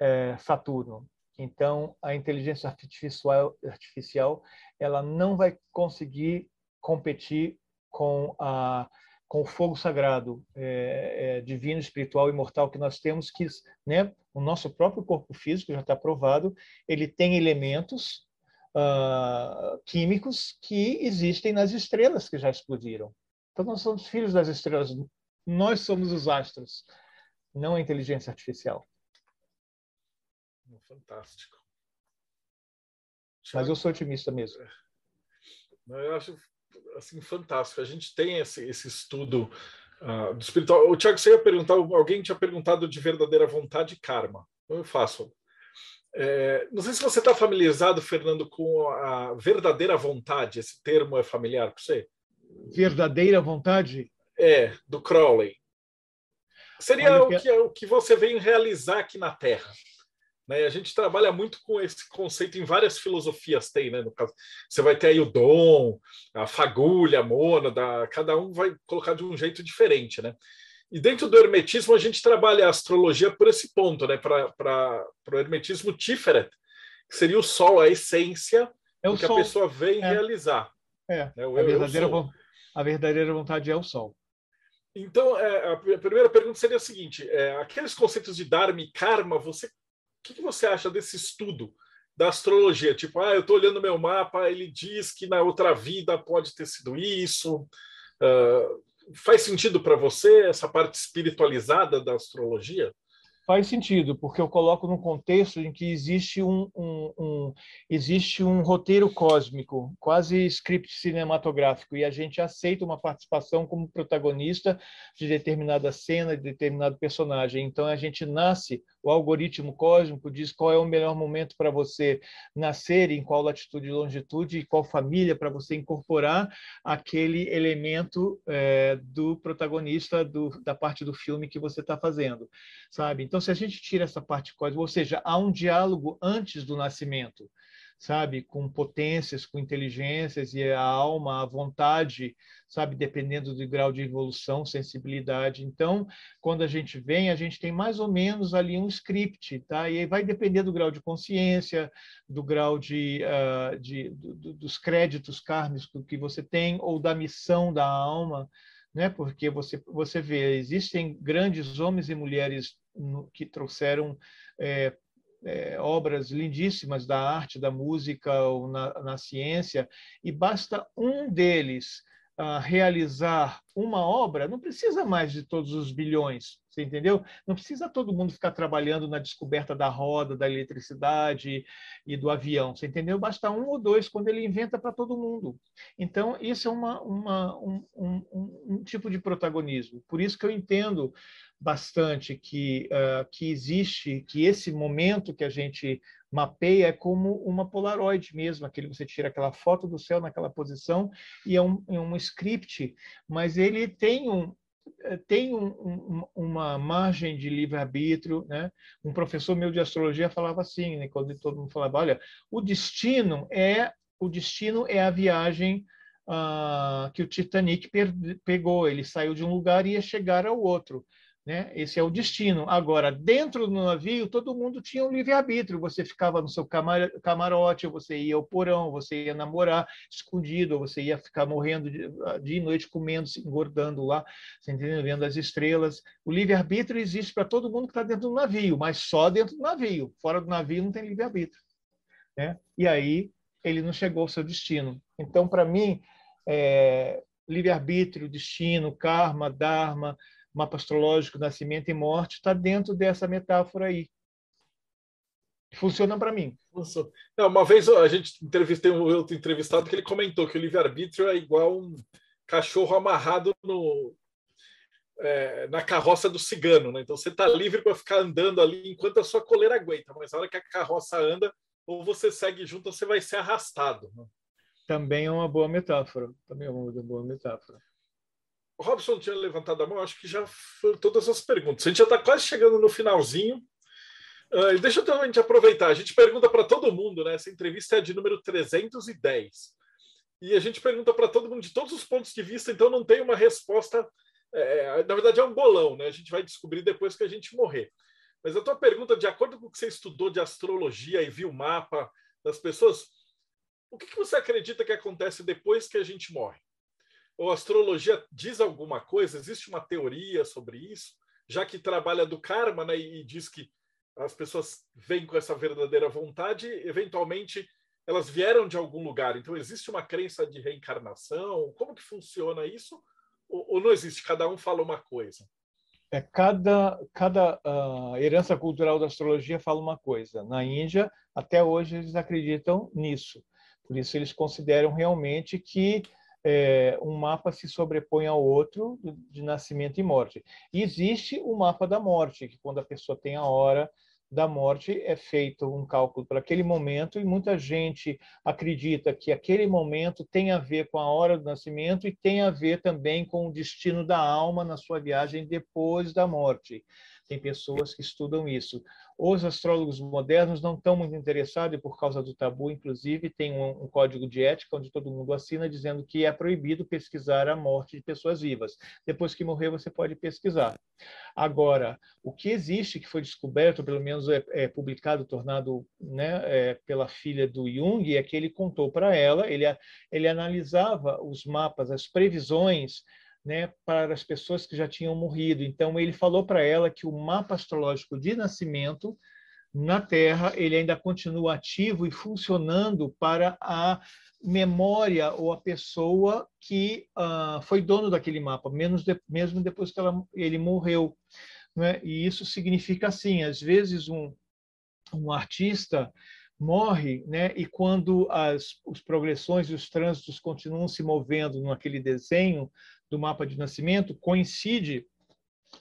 é, Saturno. Então, a inteligência artificial, artificial ela não vai conseguir competir com a com o fogo sagrado é, é, divino, espiritual, imortal que nós temos, que né, o nosso próprio corpo físico já está provado, ele tem elementos uh, químicos que existem nas estrelas que já explodiram. Então, nós somos filhos das estrelas. Nós somos os astros, não a inteligência artificial. Fantástico. Mas eu sou otimista mesmo. Eu acho assim fantástico. A gente tem esse, esse estudo uh, do espiritual. O Tiago, você ia perguntar, alguém tinha perguntado de verdadeira vontade e karma. Eu faço é, não sei se você está familiarizado, Fernando, com a verdadeira vontade. Esse termo é familiar para você? Verdadeira vontade? É, do Crowley. Seria o que, o que você vem realizar aqui na Terra. Né? A gente trabalha muito com esse conceito em várias filosofias tem, né? No caso, você vai ter aí o dom, a fagulha, a mônada, cada um vai colocar de um jeito diferente, né? E dentro do hermetismo a gente trabalha a astrologia por esse ponto, né? Para o hermetismo Tiferet, que seria o sol, a essência é o que sol. a pessoa vem é. realizar. É, né? o, a, verdadeira, a verdadeira vontade é o sol. Então, é, a primeira pergunta seria a seguinte: é, aqueles conceitos de Dharma e Karma, você que, que você acha desse estudo da astrologia? Tipo, ah, eu estou olhando meu mapa, ele diz que na outra vida pode ter sido isso. Uh, faz sentido para você essa parte espiritualizada da astrologia? Faz sentido, porque eu coloco num contexto em que existe um, um, um, existe um roteiro cósmico, quase script cinematográfico, e a gente aceita uma participação como protagonista de determinada cena, de determinado personagem. Então a gente nasce o algoritmo cósmico diz qual é o melhor momento para você nascer, em qual latitude e longitude, e qual família para você incorporar aquele elemento é, do protagonista do, da parte do filme que você está fazendo, sabe? Então, se a gente tira essa parte cósmica, ou seja, há um diálogo antes do nascimento, sabe, com potências, com inteligências e a alma, a vontade, sabe, dependendo do grau de evolução, sensibilidade. Então, quando a gente vem, a gente tem mais ou menos ali um script, tá? E aí vai depender do grau de consciência, do grau de, uh, de do, dos créditos kármicos que você tem ou da missão da alma, né? Porque você você vê, existem grandes homens e mulheres que trouxeram é, é, obras lindíssimas da arte, da música ou na, na ciência, e basta um deles uh, realizar uma obra, não precisa mais de todos os bilhões, você entendeu? Não precisa todo mundo ficar trabalhando na descoberta da roda, da eletricidade e do avião, você entendeu? Basta um ou dois quando ele inventa para todo mundo. Então, isso é uma, uma um, um, um tipo de protagonismo. Por isso que eu entendo bastante que, uh, que existe, que esse momento que a gente mapeia é como uma Polaroid mesmo, aquele você tira aquela foto do céu naquela posição e é um, é um script, mas ele tem um, eh, tem um, um, uma margem de livre-arbítrio. Né? Um professor meu de astrologia falava assim, né? quando todo mundo falava, olha, o destino é o destino é a viagem uh, que o Titanic pegou. Ele saiu de um lugar e ia chegar ao outro. Né? Esse é o destino. Agora, dentro do navio, todo mundo tinha um livre-arbítrio. Você ficava no seu camar camarote, você ia ao porão, você ia namorar escondido, você ia ficar morrendo de, noite, comendo, engordando lá, você entendeu? vendo as estrelas. O livre-arbítrio existe para todo mundo que está dentro do navio, mas só dentro do navio. Fora do navio não tem livre-arbítrio. Né? E aí ele não chegou ao seu destino. Então, para mim, é, livre-arbítrio, destino, karma, dharma, mapa astrológico, nascimento e morte, está dentro dessa metáfora aí. Funciona para mim. Não, uma vez a gente entrevistei um outro entrevistado que ele comentou que o livre-arbítrio é igual um cachorro amarrado no, é, na carroça do cigano. Né? Então você está livre para ficar andando ali enquanto a sua coleira aguenta, mas na hora que a carroça anda, ou você segue junto, ou você vai ser arrastado. Né? Também é uma boa metáfora. Também é uma boa metáfora. O Robson tinha levantado a mão, acho que já foram todas as perguntas. A gente já está quase chegando no finalzinho. Uh, deixa eu também aproveitar. A gente pergunta para todo mundo, né? Essa entrevista é de número 310. E a gente pergunta para todo mundo de todos os pontos de vista, então não tem uma resposta. É, na verdade, é um bolão, né? A gente vai descobrir depois que a gente morrer. Mas a tua pergunta, de acordo com o que você estudou de astrologia e viu o mapa das pessoas, o que, que você acredita que acontece depois que a gente morre? Ou a astrologia diz alguma coisa? Existe uma teoria sobre isso? Já que trabalha do karma né, e diz que as pessoas vêm com essa verdadeira vontade, eventualmente elas vieram de algum lugar. Então, existe uma crença de reencarnação? Como que funciona isso? Ou, ou não existe? Cada um fala uma coisa. É, cada cada uh, herança cultural da astrologia fala uma coisa. Na Índia, até hoje, eles acreditam nisso. Por isso, eles consideram realmente que é, um mapa se sobrepõe ao outro de nascimento e morte. E existe o mapa da morte, que quando a pessoa tem a hora da morte é feito um cálculo para aquele momento e muita gente acredita que aquele momento tem a ver com a hora do nascimento e tem a ver também com o destino da alma na sua viagem depois da morte. Tem pessoas que estudam isso. Os astrólogos modernos não estão muito interessados, e por causa do tabu, inclusive, tem um, um, código de ética onde todo mundo assina dizendo que é proibido pesquisar a morte de pessoas vivas. Depois que morrer, você pode pesquisar. Agora, o que existe, que foi descoberto, pelo menos é, é publicado, tornado né, é, pela filha do Jung, é que ele contou para ela, ele, ele analisava os mapas, as previsões né, para as pessoas que já tinham morrido. Então ele falou para ela que o mapa astrológico de nascimento na Terra ele ainda continua ativo e funcionando para a memória ou a pessoa que uh, foi dono daquele mapa, de, mesmo depois que ela, ele morreu. Né? E isso significa assim, às vezes um, um artista morre, né? E quando as os progressões e os trânsitos continuam se movendo naquele desenho, do mapa de nascimento coincide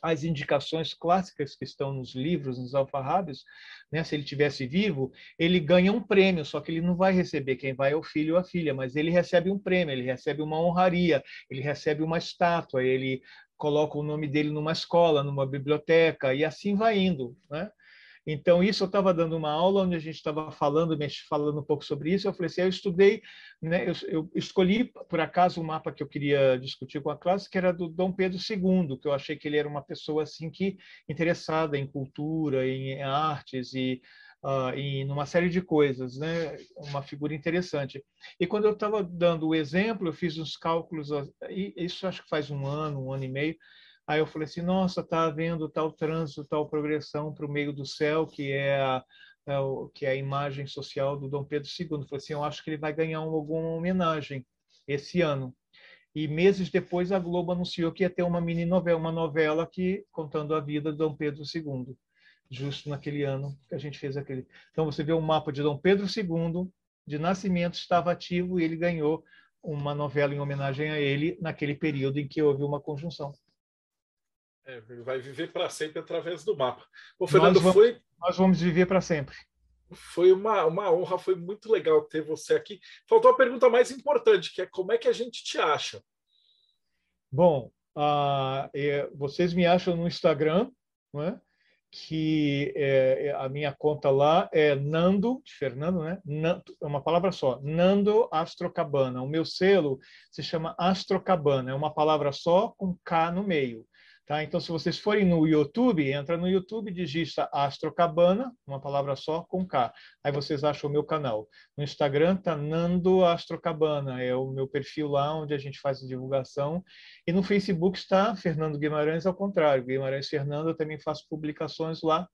as indicações clássicas que estão nos livros, nos alfarrábios, né? se ele tivesse vivo, ele ganha um prêmio, só que ele não vai receber, quem vai é o filho ou a filha, mas ele recebe um prêmio, ele recebe uma honraria, ele recebe uma estátua, ele coloca o nome dele numa escola, numa biblioteca, e assim vai indo. Né? Então, isso eu estava dando uma aula onde a gente estava falando, falando um pouco sobre isso. Eu falei assim: eu estudei, né, eu, eu, escolhi por acaso o mapa que eu queria discutir com a classe, que era do Dom Pedro II, que eu achei que ele era uma pessoa assim que interessada em cultura, em artes e uh, em uma série de coisas, né? Uma figura interessante. E quando eu estava dando o exemplo, eu fiz uns cálculos, isso acho que faz um ano, um ano e meio Aí eu falei assim, nossa, está havendo tal trânsito, tal progressão para o meio do céu, que é a, é o, que é a imagem social do Dom Pedro II. Eu falei assim, eu acho que ele vai ganhar alguma homenagem esse ano. E meses depois a Globo anunciou que ia ter uma mini novela, uma novela que contando a vida de Dom Pedro II, justo naquele ano que a gente fez aquele. Então você vê o um mapa de Dom Pedro II de nascimento estava ativo e ele ganhou uma novela em homenagem a ele naquele período em que houve uma conjunção. É, vai viver para sempre através do mapa. O Fernando, nós vamos, foi. Nós vamos viver para sempre. Foi uma, uma honra, foi muito legal ter você aqui. Faltou a pergunta mais importante, que é como é que a gente te acha? Bom, uh, é, vocês me acham no Instagram, é? que é, é, a minha conta lá é Nando, de Fernando, né? Nando, é uma palavra só, Nando Astrocabana. O meu selo se chama Astrocabana, é uma palavra só com K no meio. Tá? Então, se vocês forem no YouTube, entra no YouTube, digita Astrocabana, uma palavra só, com K. Aí vocês acham o meu canal. No Instagram tá Nando Astrocabana, é o meu perfil lá onde a gente faz a divulgação. E no Facebook está Fernando Guimarães, ao contrário. Guimarães Fernando, eu também faço publicações lá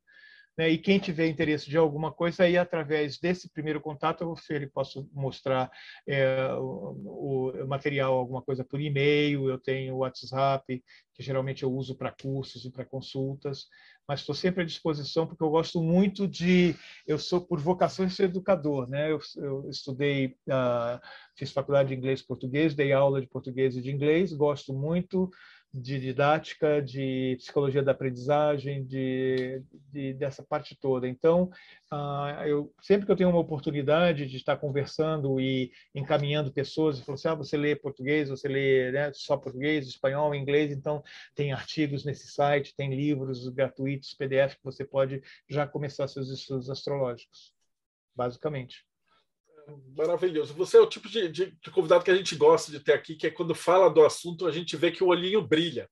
né? E quem tiver interesse de alguma coisa, aí através desse primeiro contato, eu ele posso mostrar é, o, o, material, alguma coisa por e-mail, eu tenho o WhatsApp, que geralmente eu uso para cursos e para consultas, mas estou sempre à disposição porque eu gosto muito de, eu sou por vocação de ser educador, né? Eu, eu estudei, uh, fiz faculdade de inglês e português, dei aula de português e de inglês, gosto muito de didática, de psicologia da aprendizagem, de, de dessa parte toda. Então, uh, eu sempre que eu tenho uma oportunidade de estar conversando e encaminhando pessoas, e falo assim, ah, você lê português, você lê né, só português, espanhol, inglês, então tem artigos nesse site, tem livros gratuitos, PDF que você pode já começar seus estudos astrológicos, basicamente. Maravilhoso. Você é o tipo de, de, de, convidado que a gente gosta de ter aqui, que é quando fala do assunto, a gente vê que o olhinho brilha.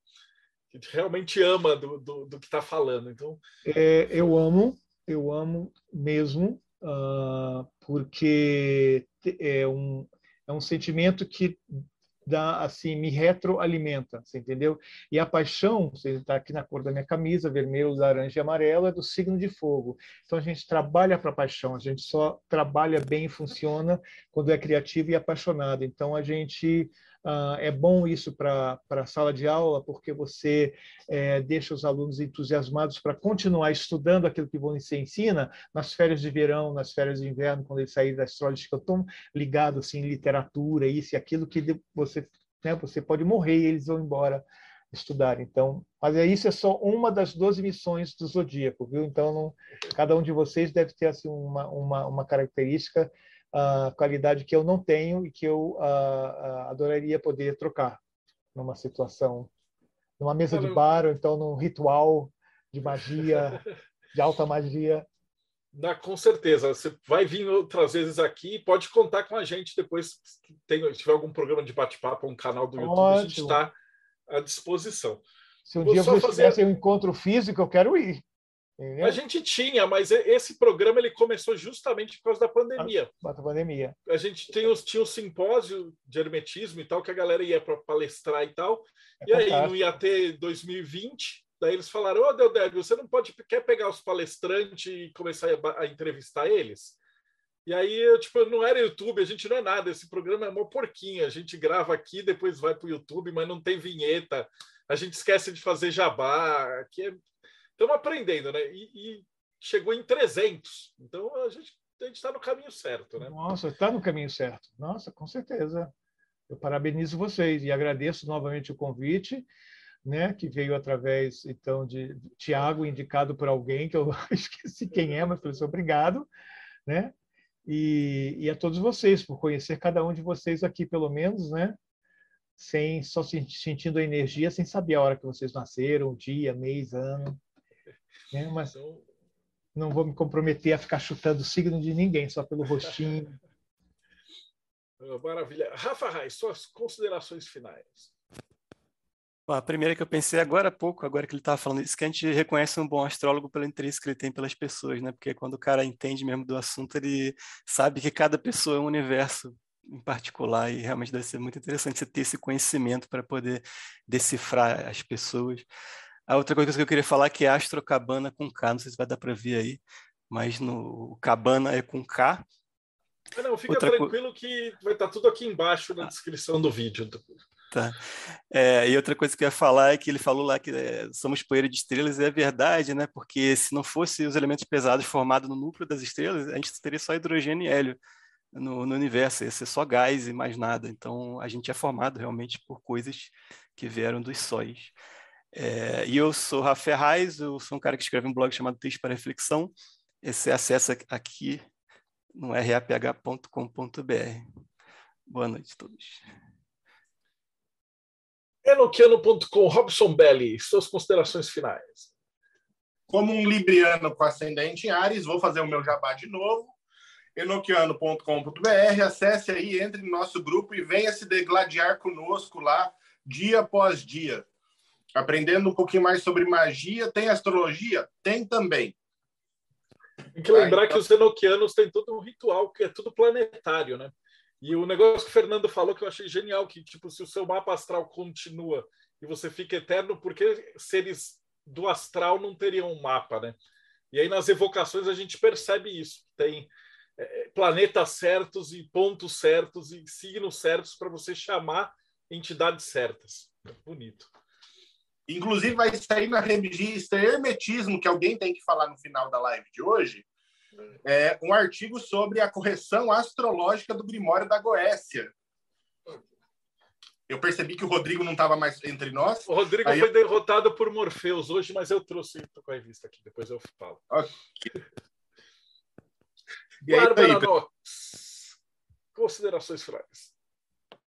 A gente realmente ama do, do, do que está falando. Então... É, eu amo, eu amo mesmo, uh, porque é um, é um sentimento que dá assim me retroalimenta, você entendeu? E a paixão, você está aqui na cor da minha camisa, vermelho, laranja e amarelo, é do signo de fogo. Então a gente trabalha para a paixão, a gente só trabalha bem e funciona quando é criativo e apaixonado. Então a gente Uh, é bom isso para a sala de aula, porque você é, deixa os alunos entusiasmados para continuar estudando aquilo que você ensina nas férias de verão, nas férias de inverno, quando eles saírem da astrologia, que eu estou ligado assim, em literatura, isso e aquilo que você, né, você pode morrer e eles vão embora estudar. Então, mas é isso é só uma das 12 missões do zodíaco, viu? Então, não, cada um de vocês deve ter assim uma uma, uma característica, uh, qualidade que eu não tenho e que eu uh, uh, adoraria poder trocar numa situação, numa mesa de bar ou então num ritual de magia, de alta magia. Na, com certeza. Você vai vir outras vezes aqui pode contar com a gente depois que tem, tiver algum programa de bate-papo, um canal do YouTube, Ótimo. a gente está à disposição. Se um Vou dia vocês fazer... tivessem um encontro físico, eu quero ir. Entendeu? A gente tinha, mas esse programa ele começou justamente por causa da pandemia. Da pandemia. A gente tem os, tinha o simpósio de hermetismo e tal, que a galera ia para palestrar e tal. É e fantástico. aí não ia ter 2020. Daí eles falaram: Ô, oh, Deodébio, você não pode quer pegar os palestrantes e começar a, a entrevistar eles? E aí, eu, tipo, não era YouTube, a gente não é nada. Esse programa é uma porquinha. A gente grava aqui, depois vai para o YouTube, mas não tem vinheta. A gente esquece de fazer jabá. Aqui é estamos aprendendo, né? E, e, chegou em 300. Então a gente a está no caminho certo, né? Nossa, está no caminho certo. Nossa, com certeza. Eu parabenizo vocês e agradeço novamente o convite, né? Que veio através então de Tiago, indicado por alguém que eu esqueci quem é, mas falei assim, obrigado, né? E, e a todos vocês por conhecer cada um de vocês aqui, pelo menos, né? sem só sentindo a energia, sem saber a hora que vocês nasceram, dia, mês, ano. Né? Mas então... não vou me comprometer a ficar chutando o signo de ninguém, só pelo rostinho. Ah, maravilha. Rafa Reis, suas considerações finais. a primeira que eu pensei agora há pouco, agora que ele estava falando isso, que a gente reconhece um bom astrólogo pelo interesse que ele tem pelas pessoas, né? Porque quando o cara entende mesmo do assunto, ele sabe que cada pessoa é um universo em particular e realmente deve ser muito interessante você ter esse conhecimento para poder decifrar as pessoas. A outra coisa que eu queria falar é que é Astrocabana com K, não sei se vai dar para ver aí, mas no Cabana é com K. Ah, não, fica outra tranquilo co... que vai estar tá tudo aqui embaixo na descrição do vídeo. Tá. É, e outra coisa que eu ia falar é que ele falou lá que é, somos poeira de estrelas, e é verdade, né? Porque se não fosse os elementos pesados formados no núcleo das estrelas, a gente teria só hidrogênio e hélio no, no universo, ia ser só gás e mais nada. Então a gente é formado realmente por coisas que vieram dos sóis. É, e eu sou Rafa Ferraz, eu sou um cara que escreve um blog chamado Texto para Reflexão. Você acessa aqui no raph.com.br. Boa noite a todos. Enoquiano.com, Robson Belli, suas considerações finais. Como um libriano com ascendente em Ares, vou fazer o meu jabá de novo. Enoquiano.com.br, acesse aí, entre no nosso grupo e venha se degladiar conosco lá, dia após dia aprendendo um pouquinho mais sobre magia. Tem astrologia? Tem também. Tem que lembrar então... que os enoquianos têm todo um ritual que é tudo planetário, né? E o negócio que o Fernando falou que eu achei genial, que tipo, se o seu mapa astral continua e você fica eterno, por que seres do astral não teriam um mapa, né? E aí nas evocações a gente percebe isso. Tem é, planetas certos e pontos certos e signos certos para você chamar entidades certas. bonito. Inclusive, vai sair na revista Hermetismo, que alguém tem que falar no final da live de hoje, é um artigo sobre a correção astrológica do Grimório da Goécia. Eu percebi que o Rodrigo não estava mais entre nós. O Rodrigo foi eu... derrotado por Morpheus hoje, mas eu trouxe com a revista aqui, depois eu falo. Okay. Bárbara aí, considerações finais.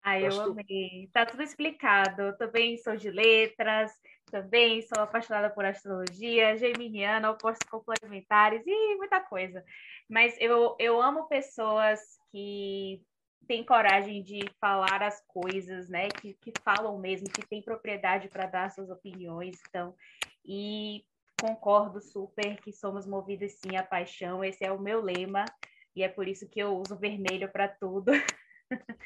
Ah, eu amei. Tá tudo explicado. Eu também sou de letras, também sou apaixonada por astrologia, geminiana, opostos complementares e muita coisa. Mas eu, eu amo pessoas que têm coragem de falar as coisas, né? Que, que falam mesmo, que têm propriedade para dar suas opiniões. Então, e concordo super que somos movidos sim à paixão. Esse é o meu lema e é por isso que eu uso vermelho para tudo.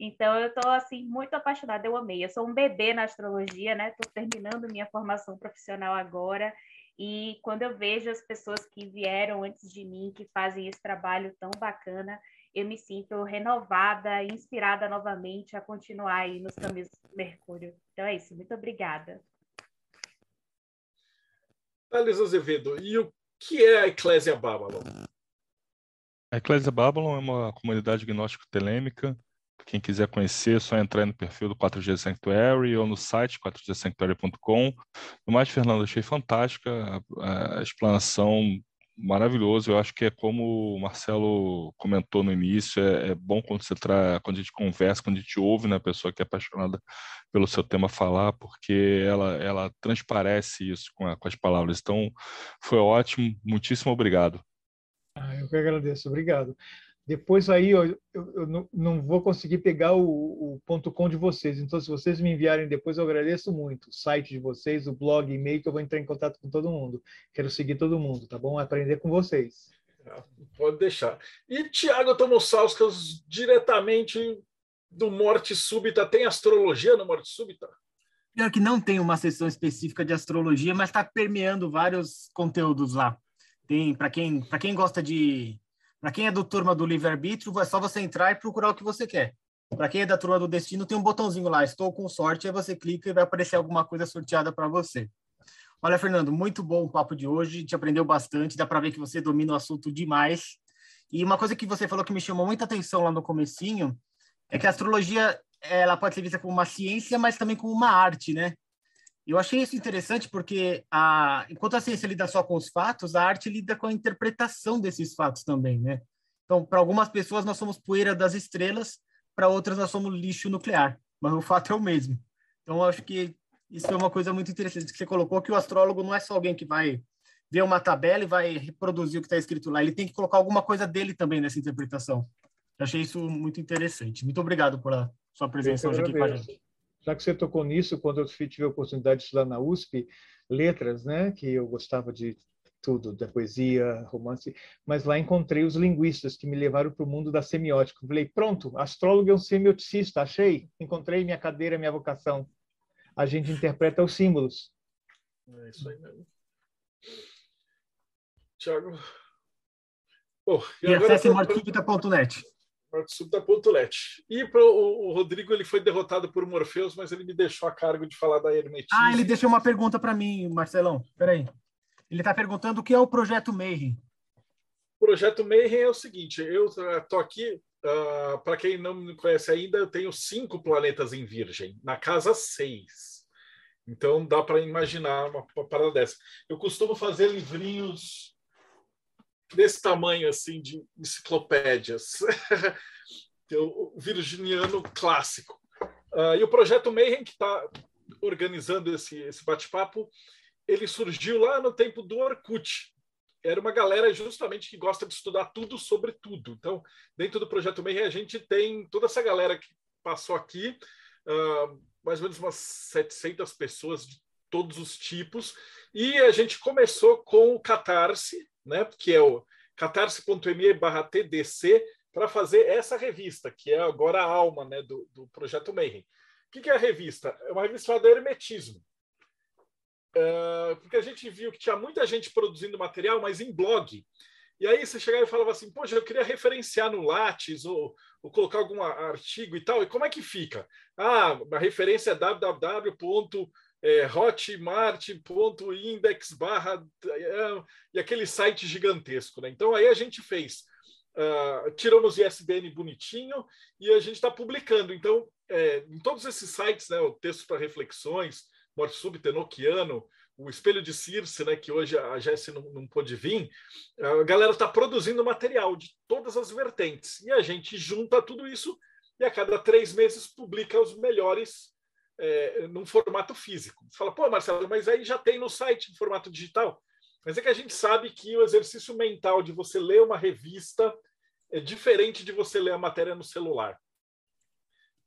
então eu estou assim muito apaixonada, eu amei. Eu sou um bebê na astrologia, né? Estou terminando minha formação profissional agora. E quando eu vejo as pessoas que vieram antes de mim, que fazem esse trabalho tão bacana, eu me sinto renovada, inspirada novamente a continuar aí nos caminhos do Mercúrio. Então é isso, muito obrigada. Thales Azevedo, e o que é a Eclésia Babylon? A Eclésia Babylon é uma comunidade gnóstico-telêmica Quem quiser conhecer, é só entrar no perfil do 4G Sanctuary ou no site 4gsanctuary.com. No mais, Fernando, achei fantástica a, a explanação maravilhoso. Eu acho que é como o Marcelo comentou no início, é, é bom traz, quando a gente conversa, quando a gente ouve né, a pessoa que é apaixonada pelo seu tema falar, porque ela, ela transparece isso com, a, com as palavras. Então, foi ótimo. Muitíssimo obrigado. Ah, eu que agradeço. Obrigado. Depois aí eu, eu, eu não, vou conseguir pegar o, o, ponto com de vocês. Então, se vocês me enviarem depois, eu agradeço muito. O site de vocês, o blog, e-mail, que eu vou entrar em contato com todo mundo. Quero seguir todo mundo, tá bom? Aprender com vocês. Pode deixar. E Tiago Tomosauskas, diretamente do Morte Súbita, tem astrologia no Morte Súbita? Pior que não tem uma sessão específica de astrologia, mas está permeando vários conteúdos lá. Tem, para quem, quem gosta de para quem é do turma do livre-arbítrio, é só você entrar e procurar o que você quer. Para quem é da turma do destino, tem um botãozinho lá, estou com sorte, aí você clica e vai aparecer alguma coisa sorteada para você. Olha, Fernando, muito bom o papo de hoje, te aprendeu bastante, dá para ver que você domina o assunto demais. E uma coisa que você falou que me chamou muita atenção lá no comecinho é que a astrologia ela pode ser vista como uma ciência, mas também como uma arte, né? Eu achei isso interessante porque, a, enquanto a ciência lida só com os fatos, a arte lida com a interpretação desses fatos também, né? Então, para algumas pessoas, nós somos poeira das estrelas, para outras, nós somos lixo nuclear, mas o fato é o mesmo. Então, acho que isso é uma coisa muito interessante que você colocou, que o astrólogo não é só alguém que vai ver uma tabela e vai reproduzir o que está escrito lá, ele tem que colocar alguma coisa dele também nessa interpretação. Eu achei isso muito interessante. Muito obrigado por a sua presença hoje aqui com a gente já que você tocou nisso, quando eu tive a oportunidade de estudar na USP, letras, né, que eu gostava de tudo, da poesia, romance, mas lá encontrei os linguistas que me levaram para o mundo da semiótica. falei, pronto, astrólogo é um semioticista, achei, encontrei minha cadeira, minha vocação. A gente interpreta os símbolos. É isso aí mesmo. Tiago. Oh, e, e acesse marquivita.net subta.let. E pro, o, Rodrigo ele foi derrotado por Morpheus, mas ele me deixou a cargo de falar da hermetismo. Ah, ele deixou uma pergunta para mim, Marcelão. Peraí. Ele está perguntando o que é o Projeto Mayhem. O Projeto Mayhem é o seguinte, eu estou aqui, uh, ah, para quem não me conhece ainda, eu tenho cinco planetas em Virgem, na casa seis. Então dá para imaginar uma, uma parada dessa. Eu costumo fazer livrinhos desse tamanho assim de enciclopédias. o virginiano clássico. Uh, e o projeto Mayhem, que está organizando esse, esse bate-papo, ele surgiu lá no tempo do Orkut. Era uma galera justamente que gosta de estudar tudo sobre tudo. Então, dentro do projeto Mayhem, a gente tem toda essa galera que passou aqui, uh, mais ou menos umas 700 pessoas de todos os tipos, e a gente começou com o Catarse, né, que é o catarse.me barra TDC, para fazer essa revista, que é agora a alma né, do, do Projeto Mayhem. O que, que é a revista? É uma revista chamada Hermetismo. Uh, porque a gente viu que tinha muita gente produzindo material, mas em blog. E aí você chegava e falava assim, poxa, eu queria referenciar no Lattes ou, ou colocar algum artigo e tal. E como é que fica? Ah, a referência é www é, hotmart.index barra é, e aquele site gigantesco. Né? Então aí a gente fez, uh, tiramos o ISBN bonitinho e a gente está publicando. Então, é, em todos esses sites, né, o texto para reflexões, Morte Súbita, Enoquiano, o Espelho de Circe, né, que hoje a Jesse não, não pôde vir, a galera está produzindo material de todas as vertentes. E a gente junta tudo isso e a cada três meses publica os melhores é, num formato físico. Você fala, pô, Marcelo, mas aí já tem no site em formato digital. Mas é que a gente sabe que o exercício mental de você ler uma revista é diferente de você ler a matéria no celular.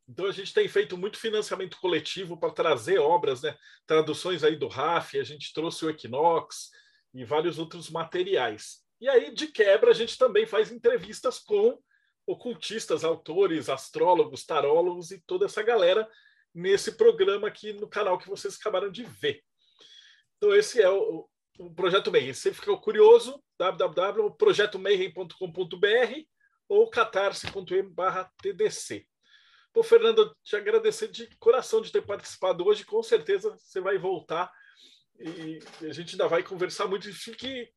Então a gente tem feito muito financiamento coletivo para trazer obras, né? Traduções aí do RAF, a gente trouxe o Equinox e vários outros materiais. E aí, de quebra, a gente também faz entrevistas com ocultistas, autores, astrólogos, tarólogos e toda essa galera nesse programa aqui no canal que vocês acabaram de ver. Então, esse é o, o Projeto Mayhem. Se você ficou curioso, www.projetomayhem.com.br ou catarse.m/tdc. Pô, Fernando, te agradecer de coração de ter participado hoje. Com certeza você vai voltar e a gente ainda vai conversar muito. Fique,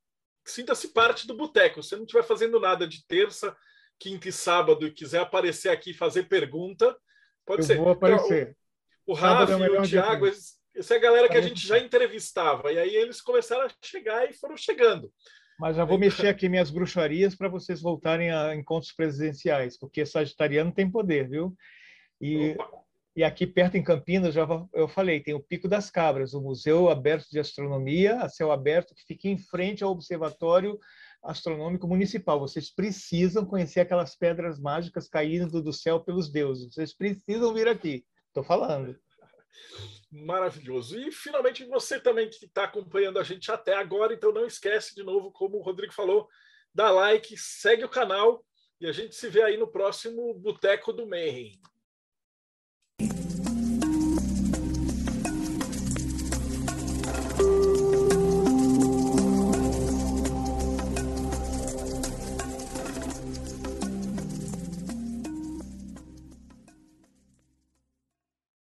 sinta-se parte do boteco. Você não estiver fazendo nada de terça, quinta e sábado e quiser aparecer aqui e fazer pergunta, pode eu ser. vou aparecer. O, Rafa é e o Thiago, essa é a galera que a gente já entrevistava. E aí eles começaram a chegar e foram chegando. Mas já vou mexer aqui minhas bruxarias para vocês voltarem a encontros presidenciais, porque Sagitariano tem poder, viu? E, e aqui perto em Campinas, já eu falei, tem o Pico das Cabras, o Museu Aberto de Astronomia, a céu aberto, que fica em frente ao Observatório Astronômico Municipal. Vocês precisam conhecer aquelas pedras mágicas caindo do céu pelos deuses. Vocês precisam vir aqui. Estou falando. Maravilhoso. E finalmente você também que está acompanhando a gente até agora, então não esquece de novo, como o Rodrigo falou, dá like, segue o canal e a gente se vê aí no próximo Boteco do Mayhem.